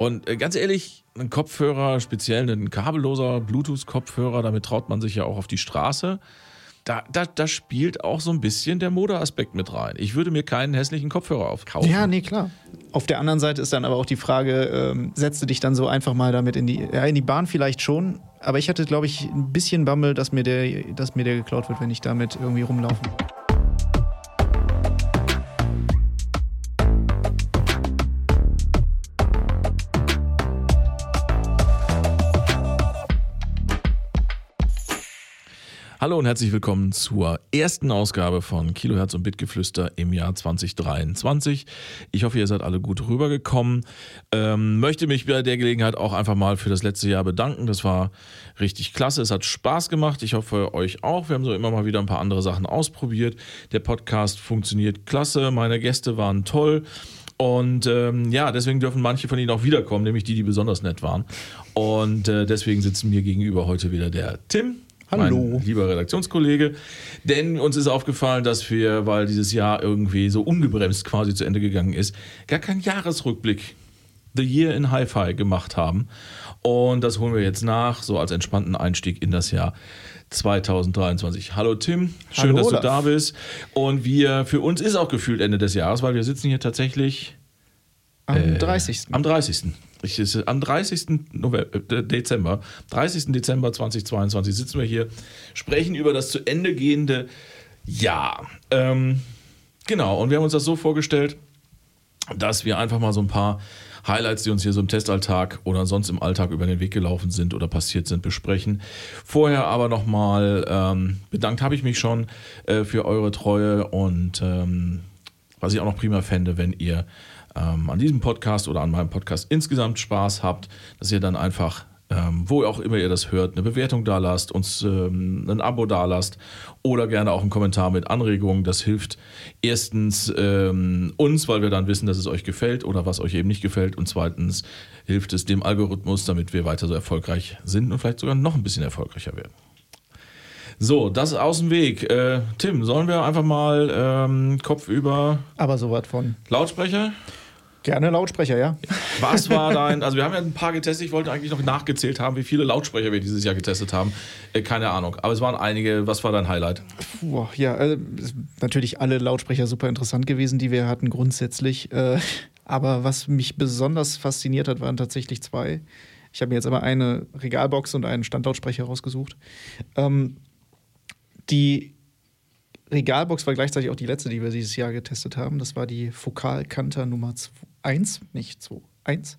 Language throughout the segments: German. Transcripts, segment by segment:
Und äh, ganz ehrlich, ein Kopfhörer, speziell ein kabelloser Bluetooth-Kopfhörer, damit traut man sich ja auch auf die Straße. Da, da, da spielt auch so ein bisschen der Modeaspekt mit rein. Ich würde mir keinen hässlichen Kopfhörer aufkaufen. Ja, nee, klar. Auf der anderen Seite ist dann aber auch die Frage, ähm, setzt du dich dann so einfach mal damit in die, ja, in die Bahn vielleicht schon, aber ich hatte, glaube ich, ein bisschen Bammel, dass mir, der, dass mir der geklaut wird, wenn ich damit irgendwie rumlaufe. Hallo und herzlich willkommen zur ersten Ausgabe von Kilohertz und Bitgeflüster im Jahr 2023. Ich hoffe, ihr seid alle gut rübergekommen. Ähm, möchte mich bei der Gelegenheit auch einfach mal für das letzte Jahr bedanken. Das war richtig klasse. Es hat Spaß gemacht. Ich hoffe, euch auch. Wir haben so immer mal wieder ein paar andere Sachen ausprobiert. Der Podcast funktioniert klasse. Meine Gäste waren toll. Und ähm, ja, deswegen dürfen manche von Ihnen auch wiederkommen, nämlich die, die besonders nett waren. Und äh, deswegen sitzen mir gegenüber heute wieder der Tim. Hallo. Mein lieber Redaktionskollege. Denn uns ist aufgefallen, dass wir, weil dieses Jahr irgendwie so ungebremst quasi zu Ende gegangen ist, gar keinen Jahresrückblick The Year in Hi-Fi gemacht haben. Und das holen wir jetzt nach, so als entspannten Einstieg in das Jahr 2023. Hallo Tim, schön, Hallo, dass du Olaf. da bist. Und wir, für uns ist auch gefühlt Ende des Jahres, weil wir sitzen hier tatsächlich Am äh, 30. Am 30. Ich, am 30. November, äh, Dezember, 30. Dezember 2022 sitzen wir hier, sprechen über das zu Ende gehende Jahr. Ähm, genau, und wir haben uns das so vorgestellt, dass wir einfach mal so ein paar Highlights, die uns hier so im Testalltag oder sonst im Alltag über den Weg gelaufen sind oder passiert sind, besprechen. Vorher aber nochmal ähm, bedankt habe ich mich schon äh, für eure Treue und ähm, was ich auch noch prima fände, wenn ihr ähm, an diesem Podcast oder an meinem Podcast insgesamt Spaß habt, dass ihr dann einfach, ähm, wo auch immer ihr das hört, eine Bewertung da lasst, uns ähm, ein Abo da lasst oder gerne auch einen Kommentar mit Anregungen. Das hilft erstens ähm, uns, weil wir dann wissen, dass es euch gefällt oder was euch eben nicht gefällt und zweitens hilft es dem Algorithmus, damit wir weiter so erfolgreich sind und vielleicht sogar noch ein bisschen erfolgreicher werden. So, das ist aus dem Weg. Äh, Tim, sollen wir einfach mal ähm, Kopf über Aber so was von. Lautsprecher? Gerne Lautsprecher, ja? Was war dein, also wir haben ja ein paar getestet, ich wollte eigentlich noch nachgezählt haben, wie viele Lautsprecher wir dieses Jahr getestet haben. Äh, keine Ahnung, aber es waren einige. Was war dein Highlight? Puh, ja, ist natürlich alle Lautsprecher super interessant gewesen, die wir hatten grundsätzlich. Äh, aber was mich besonders fasziniert hat, waren tatsächlich zwei. Ich habe mir jetzt aber eine Regalbox und einen Standlautsprecher rausgesucht. Ähm, die Regalbox war gleichzeitig auch die letzte, die wir dieses Jahr getestet haben. Das war die Fokal Kanter Nummer 1, nicht 2, 1.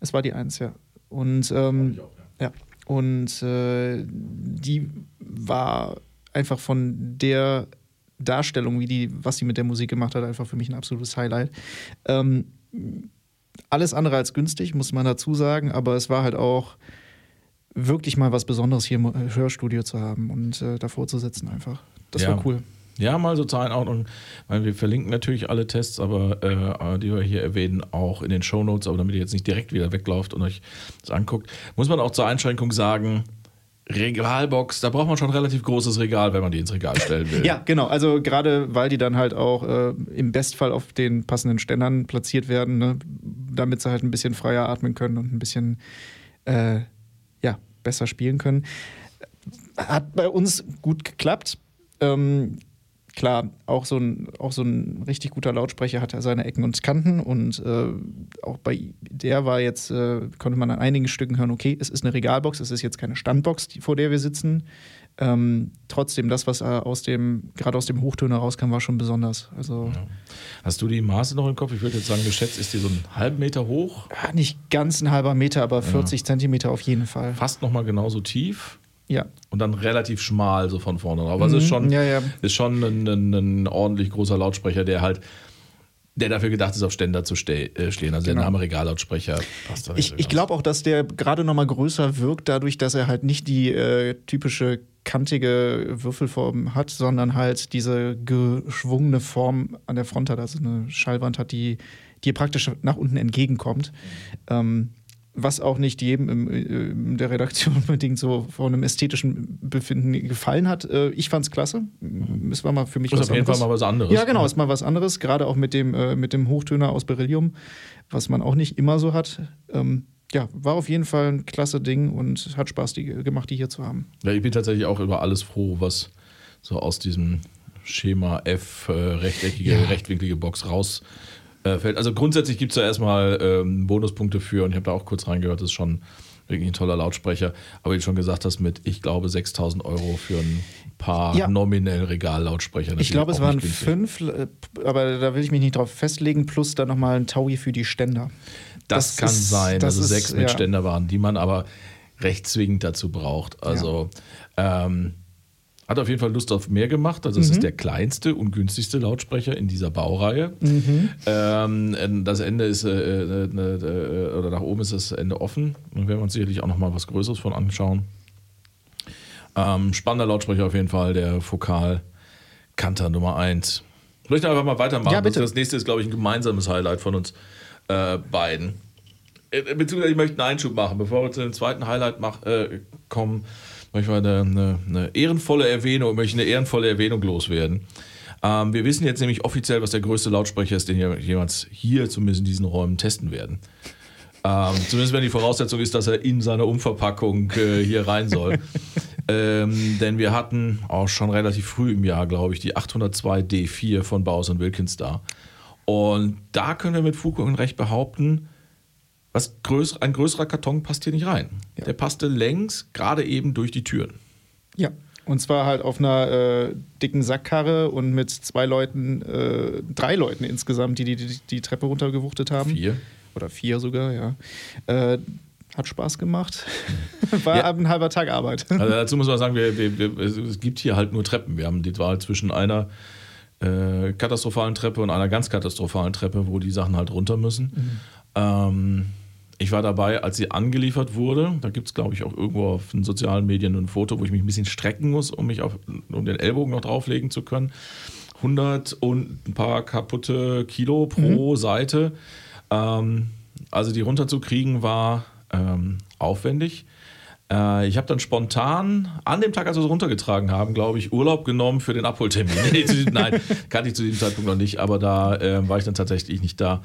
Es war die 1, ja. Und ähm, ja, und äh, die war einfach von der Darstellung, wie die, was sie mit der Musik gemacht hat, einfach für mich ein absolutes Highlight. Ähm, alles andere als günstig, muss man dazu sagen, aber es war halt auch wirklich mal was Besonderes hier im Hörstudio zu haben und äh, davor zu sitzen einfach. Das Ja. war cool. Ja, mal so Zahlenordnung. Weil wir verlinken natürlich alle Tests, aber äh, die wir hier erwähnen, auch in den Shownotes, aber damit ihr jetzt nicht direkt wieder weglauft und euch das anguckt, muss man auch zur Einschränkung sagen, Regalbox, da braucht man schon ein relativ großes Regal, wenn man die ins Regal stellen will. Ja, genau. Also gerade weil die dann halt auch äh, im Bestfall auf den passenden Ständern platziert werden, ne? damit sie halt ein bisschen freier atmen können und ein bisschen äh, ja, besser spielen können. Hat bei uns gut geklappt. Ähm, klar, auch so, ein, auch so ein richtig guter Lautsprecher hat ja seine Ecken und Kanten und äh, auch bei der war jetzt, äh, konnte man an einigen Stücken hören, okay, es ist eine Regalbox, es ist jetzt keine Standbox, die, vor der wir sitzen. Ähm, trotzdem, das, was äh, aus dem, gerade aus dem Hochtöner rauskam, war schon besonders. Also Hast du die Maße noch im Kopf? Ich würde jetzt sagen, geschätzt ist die so einen halben Meter hoch, ja, nicht ganz ein halber Meter, aber 40 Zentimeter auf jeden Fall. fast nochmal genauso tief. Ja. Und dann relativ schmal so von vorne. Aber es ist schon, Mhm, ja, ja. ist schon ein, ein, ein ordentlich großer Lautsprecher, der halt, der dafür gedacht ist, auf Ständer zu äh, stehen. Also der Genau. Name Regallautsprecher passt da Ich, ich glaube auch, dass der gerade noch mal größer wirkt, dadurch, dass er halt nicht die äh, typische kantige Würfelform hat, sondern halt diese geschwungene Form an der Front hat, also eine Schallwand hat, die dir praktisch nach unten entgegenkommt. Ähm, was auch nicht jedem im, in der Redaktion unbedingt so von einem ästhetischen Befinden gefallen hat. Äh, ich fand es klasse. Es war mal für mich Das was ist auf jeden anderes. Fall mal was anderes. Ja, genau, ist mal was anderes. Gerade auch mit dem, äh, mit dem Hochtöner aus Beryllium, was man auch nicht immer so hat. Ähm, ja, war auf jeden Fall ein klasse Ding und hat Spaß die, gemacht, die hier zu haben. Ja, ich bin tatsächlich auch über alles froh, was so aus diesem Schema F, äh, rechteckige, Ja. rechtwinklige Box raus äh, fällt. Also grundsätzlich gibt es da erstmal ähm, Bonuspunkte für und ich habe da auch kurz reingehört, das ist schon wirklich ein toller Lautsprecher. Aber wie du schon gesagt hast, mit, ich glaube, 6000 Euro für ein paar Ja. nominell Regallautsprecher. Ich glaube, es waren fünf, äh, aber da will ich mich nicht drauf festlegen, plus dann nochmal ein Taui für die Ständer. Das, Das kann ist- sein, das dass es ist, sechs mit ja. Ständer waren, die man aber recht zwingend dazu braucht. Also ähm, hat auf jeden Fall Lust auf mehr gemacht. Also Mhm. es ist der kleinste und günstigste Lautsprecher in dieser Baureihe. Mhm. Ähm, das Ende ist, äh, äh, äh, oder nach oben ist das Ende offen. Da werden wir uns sicherlich auch noch mal was Größeres von anschauen. Ähm, spannender Lautsprecher auf jeden Fall, der Fokal Kanter Nummer 1. Soll ich da einfach mal weitermachen? Ja, bitte. Das, nächste ist, glaube ich, ein gemeinsames Highlight von uns äh, beiden. Äh, Beziehungsweise ich möchte einen Einschub machen, bevor wir zu dem zweiten Highlight mach, äh, kommen, möchte ich mal eine, eine, eine ehrenvolle Erwähnung, möchte eine ehrenvolle Erwähnung loswerden. Ähm, wir wissen jetzt nämlich offiziell, was der größte Lautsprecher ist, den wir jemals hier zumindest in diesen Räumen testen werden. Ähm, zumindest wenn die Voraussetzung ist, dass er in seiner Umverpackung äh, hier rein soll. ähm, denn wir hatten auch schon relativ früh im Jahr, glaube ich, die 802 D4 von Bowers Wilkins da. Und da können wir mit Fug und Recht behaupten, was größ ein größerer Karton passt hier nicht rein. Ja. Der passte längs gerade eben durch die Türen. Ja. Und zwar halt auf einer äh, dicken Sackkarre und mit zwei Leuten, äh, drei Leuten insgesamt, die die, die die Treppe runtergewuchtet haben. Vier. Oder vier sogar, ja. Äh, hat Spaß gemacht. War Ja. ein halber Tag Arbeit. Also dazu muss man sagen, wir, wir, wir, es- gibt hier halt nur Treppen. Wir haben die Wahl zwischen einer äh, katastrophalen Treppe und einer ganz katastrophalen Treppe, wo die Sachen halt runter müssen. Ähm, ich war dabei, als sie angeliefert wurde. Da gibt es, glaube ich, auch irgendwo auf den sozialen Medien ein Foto, wo ich mich ein bisschen strecken muss, um mich auf, um den Ellbogen noch drauflegen zu können. 100 und ein paar kaputte Kilo pro Seite. Ähm, also die runterzukriegen war ähm, aufwendig. Äh, ich habe dann spontan an dem Tag, als wir es runtergetragen haben, glaube ich, Urlaub genommen für den Abholtermin. Nee, Nein, kannte ich zu diesem Zeitpunkt noch nicht, aber da äh, war ich dann tatsächlich nicht da.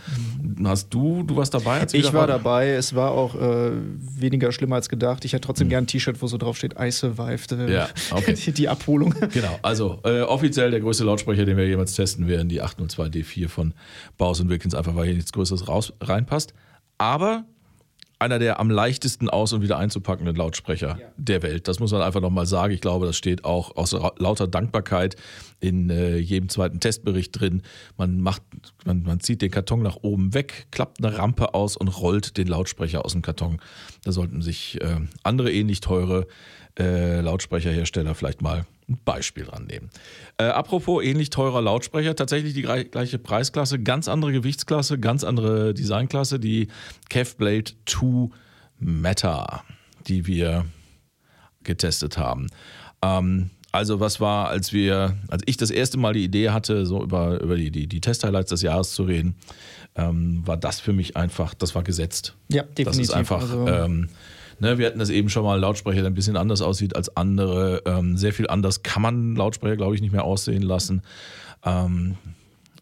Hast du, du warst dabei? Als Ich war dabei, es war auch äh, weniger schlimm als gedacht. Ich hätte trotzdem gern ein T-Shirt, wo so drauf steht, I survived. äh. Ja, okay. die, die Abholung. Genau, also äh, offiziell der größte Lautsprecher, den wir jemals testen werden, die 802 D4 von Bowers Wilkins, einfach weil hier nichts Größeres raus, reinpasst. Aber einer der am leichtesten aus- und wieder einzupackenden Lautsprecher der Welt. Das muss man einfach nochmal sagen. Ich glaube, das steht auch aus lauter Dankbarkeit in äh, jedem zweiten Testbericht drin. Man, macht, man, man zieht den Karton nach oben weg, klappt eine Rampe aus und rollt den Lautsprecher aus dem Karton. Da sollten sich äh, andere ähnlich teure äh, Lautsprecherhersteller vielleicht mal ein Beispiel dran nehmen. Äh, apropos ähnlich teurer Lautsprecher, tatsächlich die gleiche Preisklasse, ganz andere Gewichtsklasse, ganz andere Designklasse, die Kevblade 2 Meta, die wir getestet haben. Ähm, also was war, als wir, als ich das erste Mal die Idee hatte, so über, über die, die, die Test-Highlights des Jahres zu reden, ähm, war das für mich einfach, das war gesetzt. Ja, definitiv. Das ist einfach, Also- ähm, ne, wir hatten das eben schon mal, Lautsprecher, der ein bisschen anders aussieht als andere. Ähm, sehr viel anders kann man Lautsprecher, glaube ich, nicht mehr aussehen lassen. Ähm,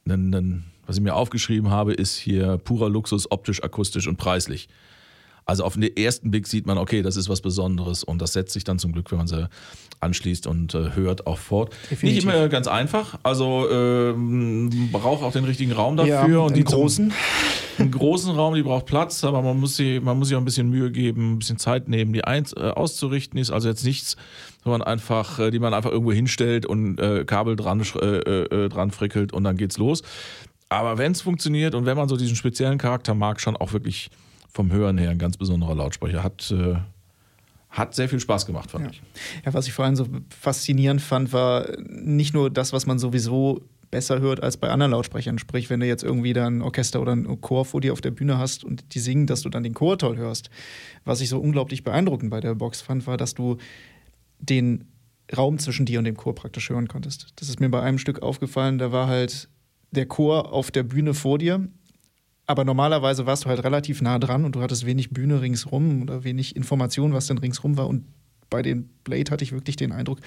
nen- nen- was ich mir aufgeschrieben habe, ist hier purer Luxus, optisch, akustisch und preislich. Also auf den ersten Blick sieht man, okay, das ist was Besonderes und das setzt sich dann zum Glück, wenn man sie anschließt und äh, hört, auch fort. Definitiv. Nicht immer ganz einfach, also ähm, braucht auch den richtigen Raum dafür. ja, und einen die großen. einen großen Raum, die braucht Platz, aber man muss, sie, man muss sich auch ein bisschen Mühe geben, ein bisschen Zeit nehmen, die eins, äh, auszurichten. Ist also jetzt nichts, man einfach, äh, die man einfach irgendwo hinstellt und äh, Kabel dran, äh, äh, dran frickelt und dann geht's los. Aber wenn es funktioniert und wenn man so diesen speziellen Charakter mag, schon auch wirklich vom Hören her ein ganz besonderer Lautsprecher. Hat, äh, hat sehr viel Spaß gemacht, fand Ja. ich. Ja, was ich vor allem so faszinierend fand, war nicht nur das, was man sowieso besser hört als bei anderen Lautsprechern. Sprich, wenn du jetzt irgendwie dann ein Orchester oder einen Chor vor dir auf der Bühne hast und die singen, dass du dann den Chor toll hörst. Was ich so unglaublich beeindruckend bei der Box fand, war, dass du den Raum zwischen dir und dem Chor praktisch hören konntest. Das ist mir bei einem Stück aufgefallen, da war halt der Chor auf der Bühne vor dir, Aber normalerweise warst du halt relativ nah dran und du hattest wenig Bühne ringsrum oder wenig Information, was denn ringsrum war. Und bei den Blade hatte ich wirklich den Eindruck,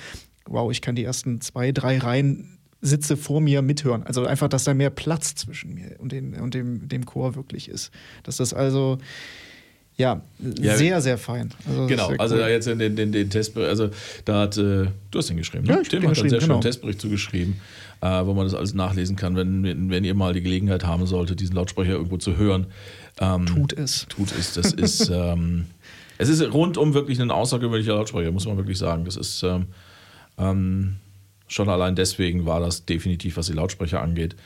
wow, ich kann die ersten zwei, drei Reihen Sitze vor mir mithören. Also einfach, dass da mehr Platz zwischen mir und, den, und dem, dem Chor wirklich ist. Dass das also ja, ja, sehr, sehr fein. Also genau, cool. also da jetzt den, den, den Testbericht, also da hat, äh, du hast den geschrieben, ne? Ja, ich Tim hat einen sehr genau. schönen Testbericht zugeschrieben, äh, wo man das alles nachlesen kann, wenn, wenn ihr mal die Gelegenheit haben solltet, diesen Lautsprecher irgendwo zu hören. Ähm, tut es. Tut es. Das ist, ähm, es ist rundum wirklich ein außergewöhnlicher Lautsprecher, muss man wirklich sagen. Das ist ähm, ähm, schon allein deswegen war das definitiv, was die Lautsprecher angeht,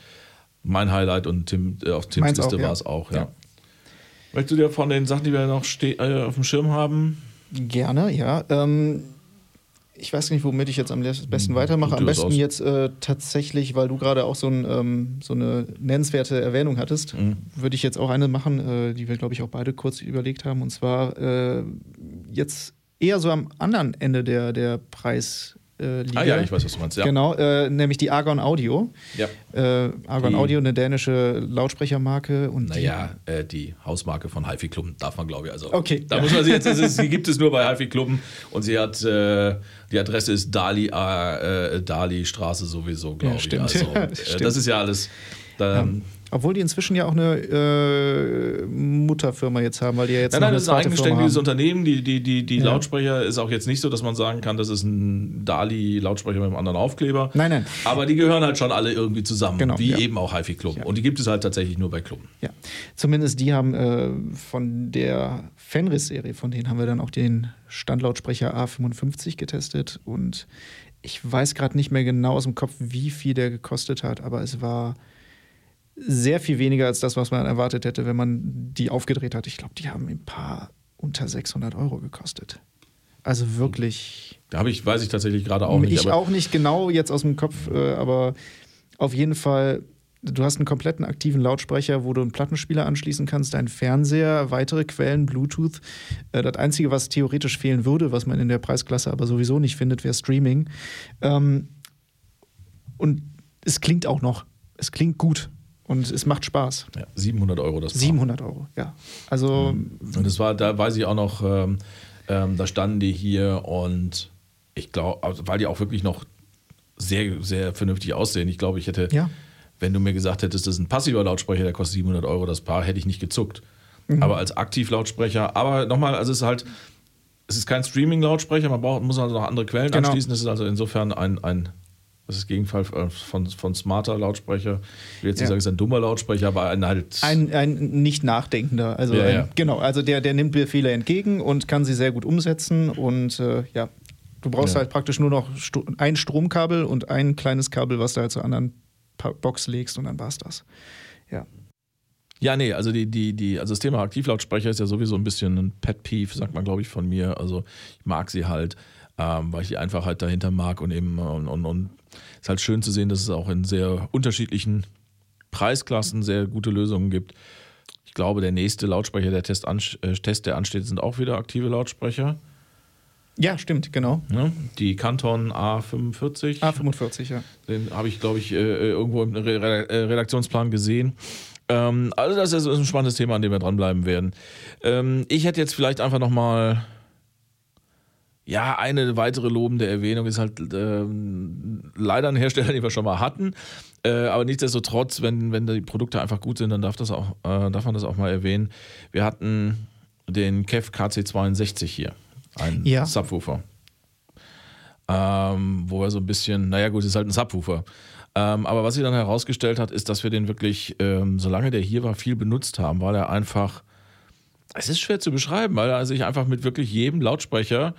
mein Highlight und Tim, äh, auf Tims Meins Liste auch, ja. war es auch, ja. Ja. Möchtest du dir von den Sachen, die wir noch äh, auf dem Schirm haben? Gerne, ja. Ähm, ich weiß nicht, womit ich jetzt am besten weitermache. Am besten jetzt äh, tatsächlich, weil du gerade auch so, ein, ähm, so eine nennenswerte Erwähnung hattest, Mhm. würde ich jetzt auch eine machen, äh, die wir, glaube ich, auch beide kurz überlegt haben. Und zwar äh, jetzt eher so am anderen Ende der, der Preisliga. Äh, Liga. Ah ja, ich weiß, was du meinst. Ja. Genau, äh, nämlich die Argon Audio. ja. Äh, Argon Die- Audio, eine dänische Lautsprechermarke. Und die- Naja, äh, die Hausmarke von HiFi Klubben darf man, glaube ich. Also, Okay, Da ja. muss man sie jetzt, ist, die gibt es nur bei HiFi Klubben und sie hat, äh, die Adresse ist Dali, äh, Dali Straße sowieso, glaube Ja, ich. Also, Ja, stimmt. das ist ja alles. Da, Ähm, obwohl die inzwischen ja auch eine äh, Mutterfirma jetzt haben, weil die ja jetzt Nein, nein, das ist ein eigenständiges. Unternehmen. Die, die, die, die Ja. Lautsprecher ist auch jetzt nicht so, dass man sagen kann, das ist ein Dali-Lautsprecher mit einem anderen Aufkleber. Nein, nein. Aber die gehören halt schon alle irgendwie zusammen, Genau, wie ja. eben auch HiFi Club. Ja. Und die gibt es halt tatsächlich nur bei Clubben. Ja, zumindest die haben äh, von der Fenris-Serie, von denen haben wir dann auch den Standlautsprecher A55 getestet und ich weiß gerade nicht mehr genau aus dem Kopf, wie viel der gekostet hat, aber es war sehr viel weniger als das, was man erwartet hätte, wenn man die aufgedreht hat. Ich glaube, die haben ein paar unter 600 Euro gekostet. Also wirklich. Da habe ich, weiß ich tatsächlich gerade auch nicht. ich auch nicht genau jetzt aus dem Kopf, äh, aber auf jeden Fall, du hast einen kompletten aktiven Lautsprecher, wo du einen Plattenspieler anschließen kannst, einen Fernseher, weitere Quellen, Bluetooth. Äh, das Einzige, was theoretisch fehlen würde, was man in der Preisklasse aber sowieso nicht findet, wäre Streaming. Ähm, und es klingt auch noch. Es klingt gut. Und es macht Spaß. ja, 700 Euro das Paar. 700 Euro, ja. Also, Und das war, da weiß ich auch noch, ähm, ähm, da standen die hier und ich glaube, also, weil die auch wirklich noch sehr, sehr vernünftig aussehen. Ich glaube, ich hätte, Ja. wenn du mir gesagt hättest, das ist ein passiver Lautsprecher, der kostet 700 Euro das Paar, hätte ich nicht gezuckt. Aber als Aktivlautsprecher, aber nochmal, also es ist halt, es ist kein Streaming-Lautsprecher, man braucht, muss also noch andere Quellen Genau. anschließen. Das ist also insofern ein, ein das ist das Gegenteil von, von smarter Lautsprecher. Ich will jetzt nicht Ja. sagen, es ist ein dummer Lautsprecher, aber ein halt. Ein, ein nicht nachdenkender. Also Ja, ein, ja. genau, also der, der nimmt Befehle entgegen und kann sie sehr gut umsetzen. Und äh, ja, du brauchst halt praktisch nur noch Sto ein Stromkabel und ein kleines Kabel, was du halt zur anderen Pa- Box legst und dann war's das. Ja. Ja, nee, also die, die, die, also das Thema Aktivlautsprecher ist ja sowieso ein bisschen ein Pet Peeve, sagt man, glaube ich, von mir. Also ich mag sie halt, ähm, weil ich die Einfachheit dahinter mag und eben und, und, und ist halt schön zu sehen, dass es auch in sehr unterschiedlichen Preisklassen sehr gute Lösungen gibt. Ich glaube, der nächste Lautsprecher, der Test, äh, Test der ansteht, sind auch wieder aktive Lautsprecher. Ja, stimmt, genau. Ne? Die Canton A45. A45, ja. Den habe ich, glaube ich, äh, irgendwo im Re äh, Redaktionsplan gesehen. Ähm, also das ist ein spannendes Thema, an dem wir dranbleiben werden. Ähm, ich hätte jetzt vielleicht einfach noch mal ja, eine weitere lobende Erwähnung ist halt ähm, leider ein Hersteller, den wir schon mal hatten. Äh, aber nichtsdestotrotz, wenn, wenn die Produkte einfach gut sind, dann darf, das auch, äh, darf man das auch mal erwähnen. Wir hatten den KEF KC62 hier, ein Ja. Subwoofer. Ähm, wo er so ein bisschen, naja gut, ist halt ein Subwoofer. Ähm, aber was sich dann herausgestellt hat, ist, dass wir den wirklich, ähm, solange der hier war, viel benutzt haben, weil er einfach, es ist schwer zu beschreiben, weil er sich einfach mit wirklich jedem Lautsprecher,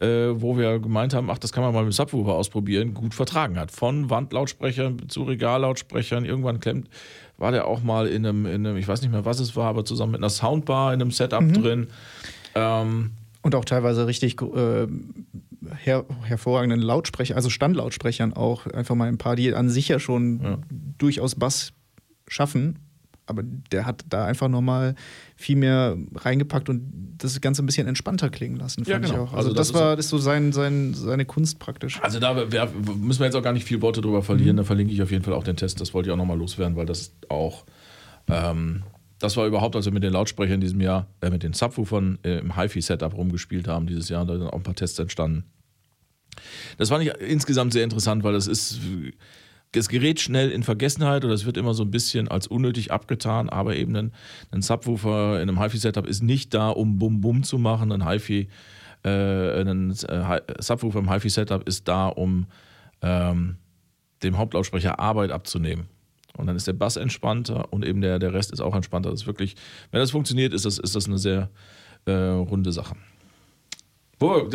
äh, wo wir gemeint haben, ach, das kann man mal mit Subwoofer ausprobieren, gut vertragen hat. Von Wandlautsprechern zu Regallautsprechern, irgendwann klemmt, war der auch mal in einem, in einem, ich weiß nicht mehr, was es war, aber zusammen mit einer Soundbar in einem Setup drin. Ähm, Und auch teilweise richtig äh, her hervorragenden Lautsprecher, also Standlautsprechern auch. Einfach mal ein paar, die an sich ja schon Ja. durchaus Bass schaffen. Aber der hat da einfach nochmal viel mehr reingepackt und das Ganze ein bisschen entspannter klingen lassen, Ja, genau. Also Also, das das, war das ist so sein, sein, seine Kunst praktisch. Also da müssen wir jetzt auch gar nicht viel Worte drüber verlieren. Da verlinke ich auf jeden Fall auch den Test. Das wollte ich auch nochmal loswerden, weil das auch, ähm, das war überhaupt, als wir mit den Lautsprechern in diesem Jahr, äh, mit den Subwoofern äh, im HiFi-Setup rumgespielt haben dieses Jahr, da sind auch ein paar Tests entstanden. Das fand ich insgesamt sehr interessant, weil das ist, das gerät schnell in Vergessenheit oder es wird immer so ein bisschen als unnötig abgetan, aber eben ein, ein Subwoofer in einem HiFi-Setup ist nicht da, um Bum-Bum zu machen. Ein HiFi, äh, ein äh, Subwoofer im HiFi-Setup ist da, um ähm, dem Hauptlautsprecher Arbeit abzunehmen. Und dann ist der Bass entspannter und eben der, der Rest ist auch entspannter. Das ist wirklich, wenn das funktioniert, ist das, ist das eine sehr äh, runde Sache.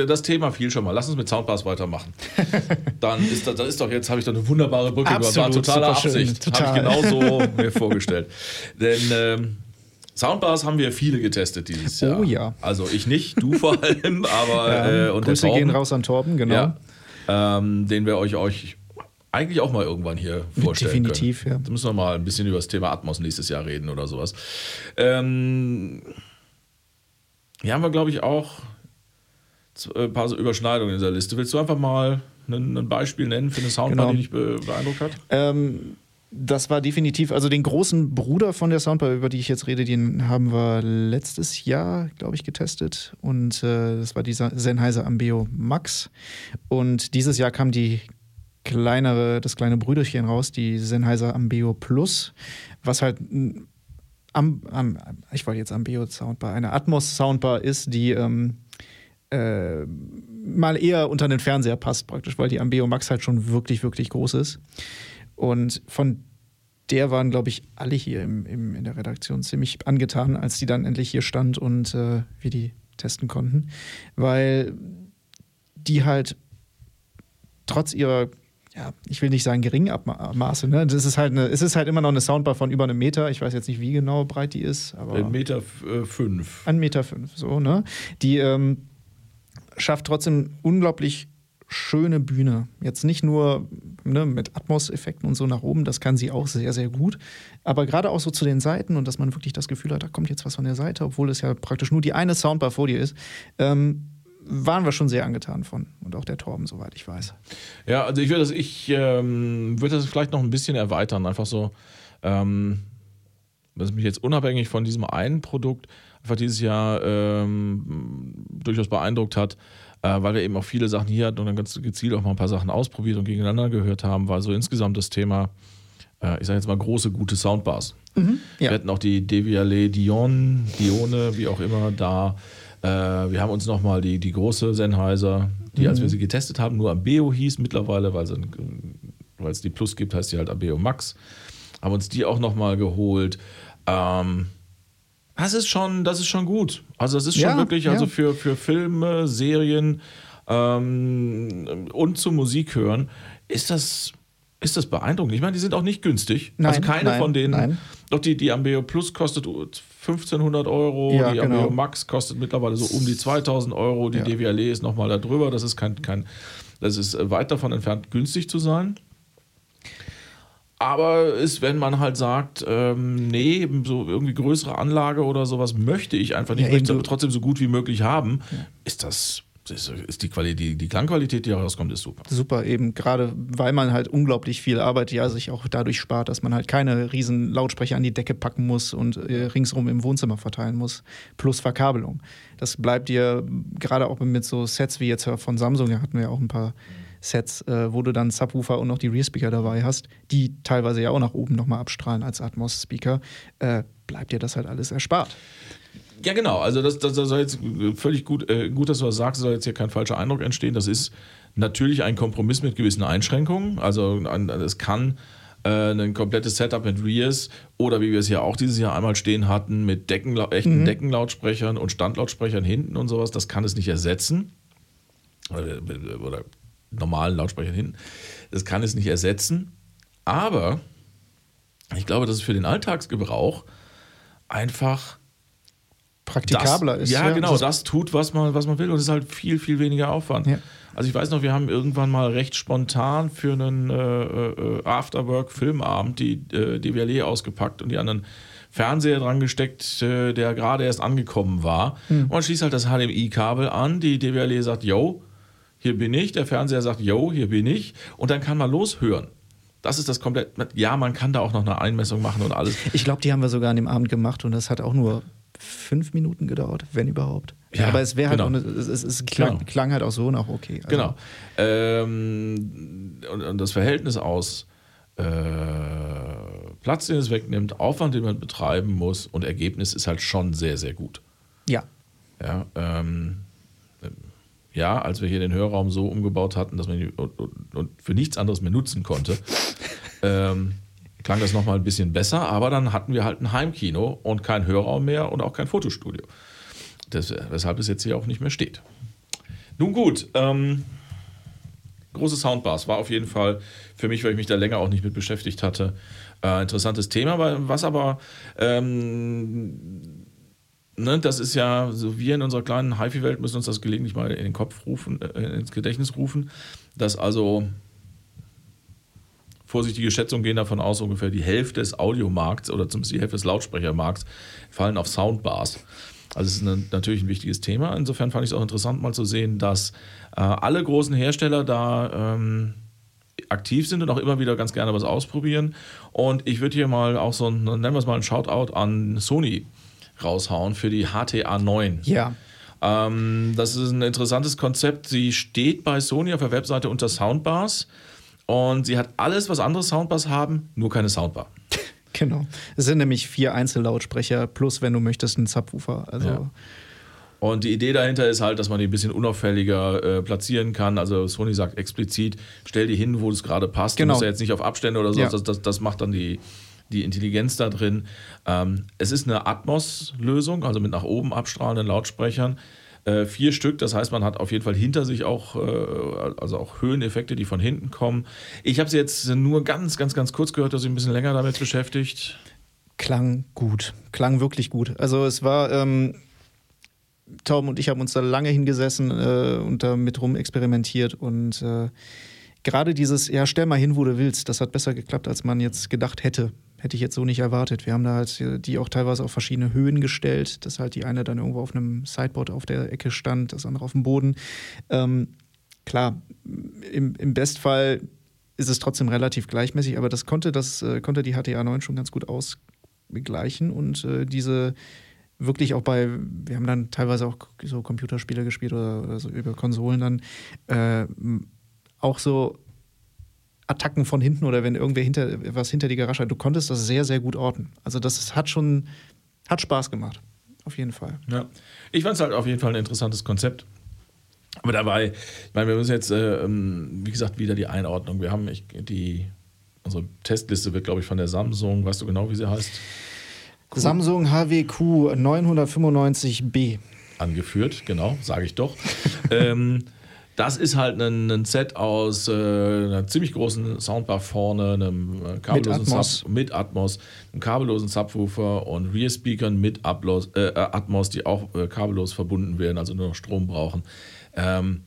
Das Thema fiel schon mal. Lass uns mit Soundbars weitermachen. Dann ist, das, das ist doch jetzt, habe ich doch eine wunderbare Brücke Absolut, gemacht. War totale Absicht. Total. Habe ich genauso mir vorgestellt. Denn ähm, Soundbars haben wir viele getestet dieses Jahr. Oh ja. Also ich nicht, du vor allem, aber Ja, äh, und Grüße der Torben, gehen raus an Torben, genau. ja, ähm, den wir euch, euch eigentlich auch mal irgendwann hier vorstellen Definitiv, können. ja. Da müssen wir mal ein bisschen über das Thema Atmos nächstes Jahr reden oder sowas. Ähm, hier haben wir, glaube ich, auch ein paar so Überschneidungen in dieser Liste. Willst du einfach mal ein, Beispiel nennen für eine Soundbar, Genau. die dich be beeindruckt hat? Ähm, das war definitiv, also den großen Bruder von der Soundbar, über die ich jetzt rede, den haben wir letztes Jahr, glaube ich, getestet. Und äh, das war dieser Sennheiser Ambeo Max. Und dieses Jahr kam die kleinere, das kleine Brüderchen raus, die Sennheiser Ambeo Plus, was halt am, am, ich wollte jetzt Ambeo Soundbar, eine Atmos Soundbar ist, die ähm, äh, mal eher unter den Fernseher passt praktisch, weil die Ambeo Max halt schon wirklich, wirklich groß ist. Und von der waren, glaube ich, alle hier im, im, in der Redaktion ziemlich angetan, als die dann endlich hier stand und äh, wir die testen konnten. Weil die halt trotz ihrer, ja, ich will nicht sagen geringen Abmaße, ne? Das ist halt eine, es ist halt immer noch eine Soundbar von über einem Meter. Ich weiß jetzt nicht, wie genau breit die ist, aber. Ein Meter äh, fünf. Ein Meter fünf, so, ne? Die ähm, schafft trotzdem unglaublich schöne Bühne. Jetzt nicht nur ne, mit Atmos-Effekten und so nach oben, das kann sie auch sehr, sehr gut. Aber gerade auch so zu den Seiten und dass man wirklich das Gefühl hat, da kommt jetzt was von der Seite, obwohl es ja praktisch nur die eine Soundbar vor dir ist, ähm, waren wir schon sehr angetan von. Und auch der Torben, soweit ich weiß. Ja, also ich würde das, ich ähm, würde das vielleicht noch ein bisschen erweitern. Einfach so, ähm, was mich jetzt unabhängig von diesem einen Produkt einfach dieses Jahr ähm, durchaus beeindruckt hat, äh, weil wir eben auch viele Sachen hier hatten und dann ganz gezielt auch mal ein paar Sachen ausprobiert und gegeneinander gehört haben, war so insgesamt das Thema, äh, ich sage jetzt mal große, gute Soundbars. Wir Ja. hatten auch die Devialet Dion, Dione, wie auch immer, da. Äh, wir haben uns nochmal die, die große Sennheiser, die, als wir sie getestet haben, nur Ambeo hieß mittlerweile, weil sie- weil es die Plus gibt, heißt die halt Ambeo Max. Haben uns die auch nochmal geholt. Ähm, das ist schon, das ist schon gut. Also das ist schon Ja, wirklich, also ja. für, für Filme, Serien ähm, und zum Musik hören, ist das, ist das beeindruckend. Ich meine, die sind auch nicht günstig. also Nein, keine nein, von denen. nein. Doch die, die Ambeo Plus kostet 1500 Euro, Ja, die genau. Ambeo Max kostet mittlerweile so um die 2000 Euro, die Ja. DVLE ist nochmal da drüber. Das ist kein, kein, das ist weit davon entfernt, günstig zu sein. Aber ist, wenn man halt sagt, ähm, nee, so irgendwie größere Anlage oder sowas möchte ich einfach nicht, Ja, möchte es aber trotzdem so gut wie möglich haben, ist das, ist, die Qualität, die, die Klangqualität, die herauskommt, ist super. Super, eben gerade weil man halt unglaublich viel Arbeit ja sich auch dadurch spart, dass man halt keine riesen Lautsprecher an die Decke packen muss und äh, ringsrum im Wohnzimmer verteilen muss, plus Verkabelung. Das bleibt dir gerade auch mit so Sets wie jetzt von Samsung, da hatten wir ja auch ein paar Sets, äh, wo du dann Subwoofer und noch die Rear-Speaker dabei hast, die teilweise ja auch nach oben nochmal abstrahlen als Atmos-Speaker, äh, bleibt dir das halt alles erspart. Ja, genau. Also das, das, das soll jetzt völlig gut, äh, gut, dass du das sagst, soll jetzt hier kein falscher Eindruck entstehen. Das ist natürlich ein Kompromiss mit gewissen Einschränkungen. Also es kann äh, ein komplettes Setup mit Rears oder wie wir es ja auch dieses Jahr einmal stehen hatten, mit Deckenla echten Deckenlautsprechern und Standlautsprechern hinten und sowas, das kann es nicht ersetzen. Oder normalen Lautsprechern hinten. Das kann es nicht ersetzen. Aber ich glaube, dass es für den Alltagsgebrauch einfach Praktikabler das, ist. Ja, genau, das- tut, was man, was man will und es ist halt viel, viel weniger Aufwand. Ja. Also ich weiß noch, wir haben irgendwann mal recht spontan für einen äh, äh, Afterwork-Filmabend die äh, DVLE ausgepackt und die anderen Fernseher dran gesteckt, äh, der gerade erst angekommen war. Hm. Und man schließt halt das HDMI-Kabel an, die DVLE sagt, yo, hier bin ich, der Fernseher sagt, yo, hier bin ich und dann kann man loshören. Das ist das komplett. Ja, man kann da auch noch eine Einmessung machen und alles. Ich glaube, die haben wir sogar an dem Abend gemacht und das hat auch nur fünf Minuten gedauert, wenn überhaupt. Ja, aber es wäre halt, genau. auch eine, es, es, es klang, Genau. klang halt auch so noch okay. Also, Genau. Ähm, und, und das Verhältnis aus äh, Platz, den es wegnimmt, Aufwand, den man betreiben muss und Ergebnis ist halt schon sehr, sehr gut. Ja, Ja, ähm, ja, als wir hier den Hörraum so umgebaut hatten, dass man ihn und, für nichts anderes mehr nutzen konnte, ähm, klang das nochmal ein bisschen besser, aber dann hatten wir halt ein Heimkino und kein Hörraum mehr und auch kein Fotostudio. Das, weshalb es jetzt hier auch nicht mehr steht. Nun gut, ähm, große Soundbars war auf jeden Fall für mich, weil ich mich da länger auch nicht mit beschäftigt hatte, äh, interessantes Thema, was aber ähm, ne, das ist ja, so wir in unserer kleinen HiFi-Welt müssen uns das gelegentlich mal in den Kopf rufen, äh, ins Gedächtnis rufen, dass also vorsichtige Schätzungen gehen davon aus, ungefähr die Hälfte des Audiomarkts oder zumindest die Hälfte des Lautsprechermarkts fallen auf Soundbars. Also es ist eine, natürlich ein wichtiges Thema. Insofern fand ich es auch interessant mal zu sehen, dass äh, alle großen Hersteller da ähm, aktiv sind und auch immer wieder ganz gerne was ausprobieren. Und ich würde hier mal auch so ein, nennen wir es mal ein Shoutout an Sony raushauen für die HTA 9. ja. Ähm, das ist ein interessantes Konzept. Sie steht bei Sony auf der Webseite unter Soundbars und sie hat alles, was andere Soundbars haben, nur keine Soundbar. Genau. Es sind nämlich vier Einzellautsprecher plus, wenn du möchtest, ein Subwoofer. Also Ja. Und die Idee dahinter ist halt, dass man die ein bisschen unauffälliger äh, platzieren kann. Also Sony sagt explizit, stell die hin, wo es gerade passt. Genau. Du musst ja jetzt nicht auf Abstände oder so. Ja. Das, das, das macht dann die, die Intelligenz da drin. Ähm, es ist eine Atmos-Lösung, also mit nach oben abstrahlenden Lautsprechern. Äh, vier Stück, das heißt, man hat auf jeden Fall hinter sich auch, äh, also auch Höheneffekte, die von hinten kommen. Ich habe sie jetzt nur ganz, ganz, ganz kurz gehört, dass sie ein bisschen länger damit beschäftigt. klang gut. Klang wirklich gut. Also es war, ähm, Tom und ich haben uns da lange hingesessen äh, und damit rumexperimentiert und äh, gerade dieses, ja, stell mal hin, wo du willst, das hat besser geklappt, als man jetzt gedacht hätte. Hätte ich jetzt so nicht erwartet. Wir haben da halt äh, die auch teilweise auf verschiedene Höhen gestellt, dass halt die eine dann irgendwo auf einem Sideboard auf der Ecke stand, das andere auf dem Boden. Ähm, klar, im, im Bestfall ist es trotzdem relativ gleichmäßig, aber das konnte, das äh, konnte die HTA 9 schon ganz gut ausgleichen und äh, diese wirklich auch bei, wir haben dann teilweise auch so Computerspiele gespielt oder, oder so über Konsolen dann, äh, auch so Attacken von hinten oder wenn irgendwer hinter was hinter die Garage hat, du konntest das sehr, sehr gut orten. Also das hat schon, hat Spaß gemacht. Auf jeden Fall. Ja. Ich fand es halt auf jeden Fall ein interessantes Konzept. Aber dabei, ich meine, wir müssen jetzt, äh, ähm, wie gesagt, wieder die Einordnung. Wir haben ich, die, unsere Testliste wird, glaube ich, von der Samsung, weißt du genau, wie sie heißt, Samsung HWQ 995B. angeführt. Genau, sage ich doch. ähm, das ist halt ein, ein Set aus äh, einer ziemlich großen Soundbar vorne, einem äh, kabellosen Atmos. Sub, mit Atmos, einem kabellosen Subwoofer und Rear-Speakern mit Atmos, äh, Atmos, die auch äh, kabellos verbunden werden, also nur noch Strom brauchen. Ähm,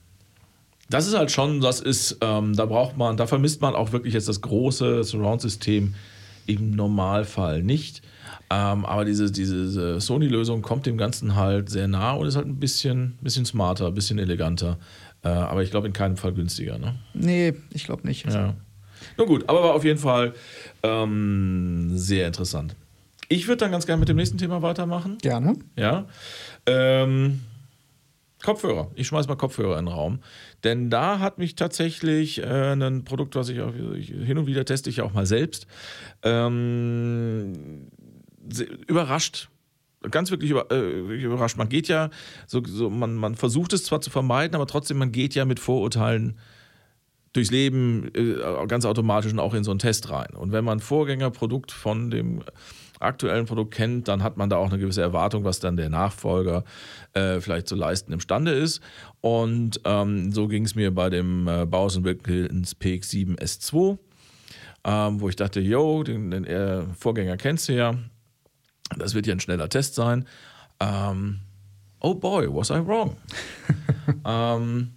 das ist halt schon, das ist, ähm, da braucht man, da vermisst man auch wirklich jetzt das große Surround-System im Normalfall nicht. Ähm, aber diese, diese Sony-Lösung kommt dem Ganzen halt sehr nah und ist halt ein bisschen, bisschen smarter, ein bisschen eleganter. Äh, aber ich glaube in keinem Fall günstiger. Ne? Nee, ich glaube nicht. Ja. Nun gut, aber war auf jeden Fall ähm, sehr interessant. Ich würde dann ganz gerne mit dem nächsten Thema weitermachen. Gerne. Ja. Ähm, Kopfhörer. Ich schmeiß mal Kopfhörer in den Raum. Denn da hat mich tatsächlich äh, ein Produkt, was ich, auch, ich hin und wieder teste, ich auch mal selbst, ähm, überrascht. Ganz äh, wirklich überrascht. Man geht ja, so, so, man, man versucht es zwar zu vermeiden, aber trotzdem, man geht ja mit Vorurteilen durchs Leben äh, ganz automatisch und auch in so einen Test rein. Und wenn man Vorgängerprodukt von dem aktuellen Produkt kennt, dann hat man da auch eine gewisse Erwartung, was dann der Nachfolger äh, vielleicht zu leisten imstande ist. Und ähm, so ging es mir bei dem äh, Bauhaus Wilkins PX7 S2, ähm, wo ich dachte, yo, den, den äh, Vorgänger kennst du ja, das wird ja ein schneller Test sein. Ähm, oh boy, was I wrong? ähm,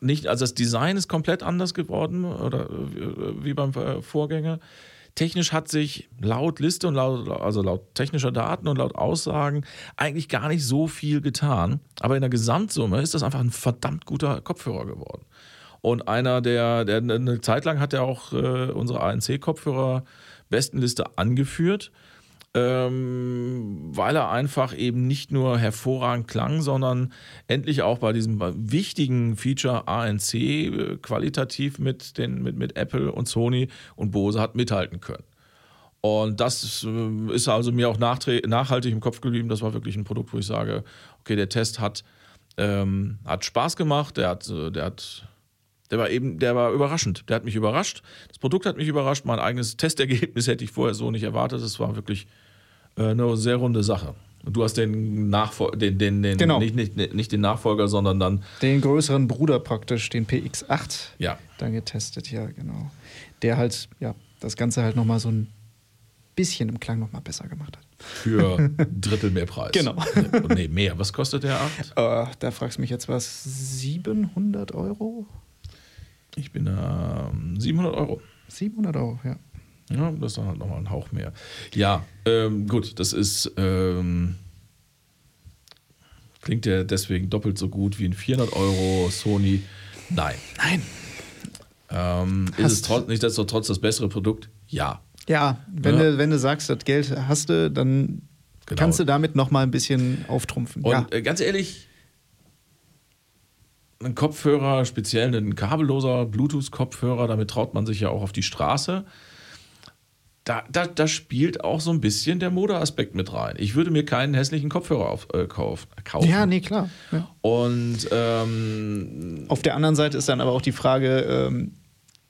nicht, also das Design ist komplett anders geworden oder äh, wie beim äh, Vorgänger. Technisch hat sich laut Liste und laut, also laut technischer Daten und laut Aussagen eigentlich gar nicht so viel getan. Aber in der Gesamtsumme ist das einfach ein verdammt guter Kopfhörer geworden. Und einer der, der eine Zeit lang hat er auch äh, unsere ANC-Kopfhörer Bestenliste angeführt, ähm, weil er einfach eben nicht nur hervorragend klang, sondern endlich auch bei diesem wichtigen Feature ANC äh, qualitativ mit, den, mit, mit Apple und Sony und Bose hat mithalten können. Und das äh, ist also mir auch nachhaltig im Kopf geblieben. Das war wirklich ein Produkt, wo ich sage, okay, der Test hat, ähm, hat Spaß gemacht, der hat, äh, der hat der war eben, der war überraschend. Der hat mich überrascht. Das Produkt hat mich überrascht. Mein eigenes Testergebnis hätte ich vorher so nicht erwartet. Es war wirklich äh, eine sehr runde Sache. Und du hast den Nachfolger, den, den, den genau. nicht, nicht, nicht den Nachfolger, sondern dann. Den größeren Bruder praktisch, den PX8, ja. dann getestet, ja, genau. Der halt, ja, das Ganze halt nochmal so ein bisschen im Klang nochmal besser gemacht hat. Für ein Drittel mehr Preis. Genau. Nee, mehr. Was kostet der 8? Uh, da fragst du mich jetzt was. 700 Euro? Ich bin da ähm, 700 Euro. 700 Euro, ja. Ja, das ist dann halt nochmal ein Hauch mehr. Ja, ähm, gut, das ist. Ähm, klingt ja deswegen doppelt so gut wie ein 400 Euro Sony. Nein. Nein. Ähm, ist es trotz, nicht trotz das bessere Produkt? Ja. Ja, wenn, ja. Du, wenn du sagst, das Geld hast du, dann genau. kannst du damit nochmal ein bisschen auftrumpfen. Und ja. äh, ganz ehrlich, ein Kopfhörer, speziell ein kabelloser Bluetooth-Kopfhörer, damit traut man sich ja auch auf die Straße. Da, da, da spielt auch so ein bisschen der Modeaspekt mit rein. Ich würde mir keinen hässlichen Kopfhörer auf, äh, kauf, kaufen. Ja, nee, klar. Ja. Und ähm, auf der anderen Seite ist dann aber auch die Frage, ähm,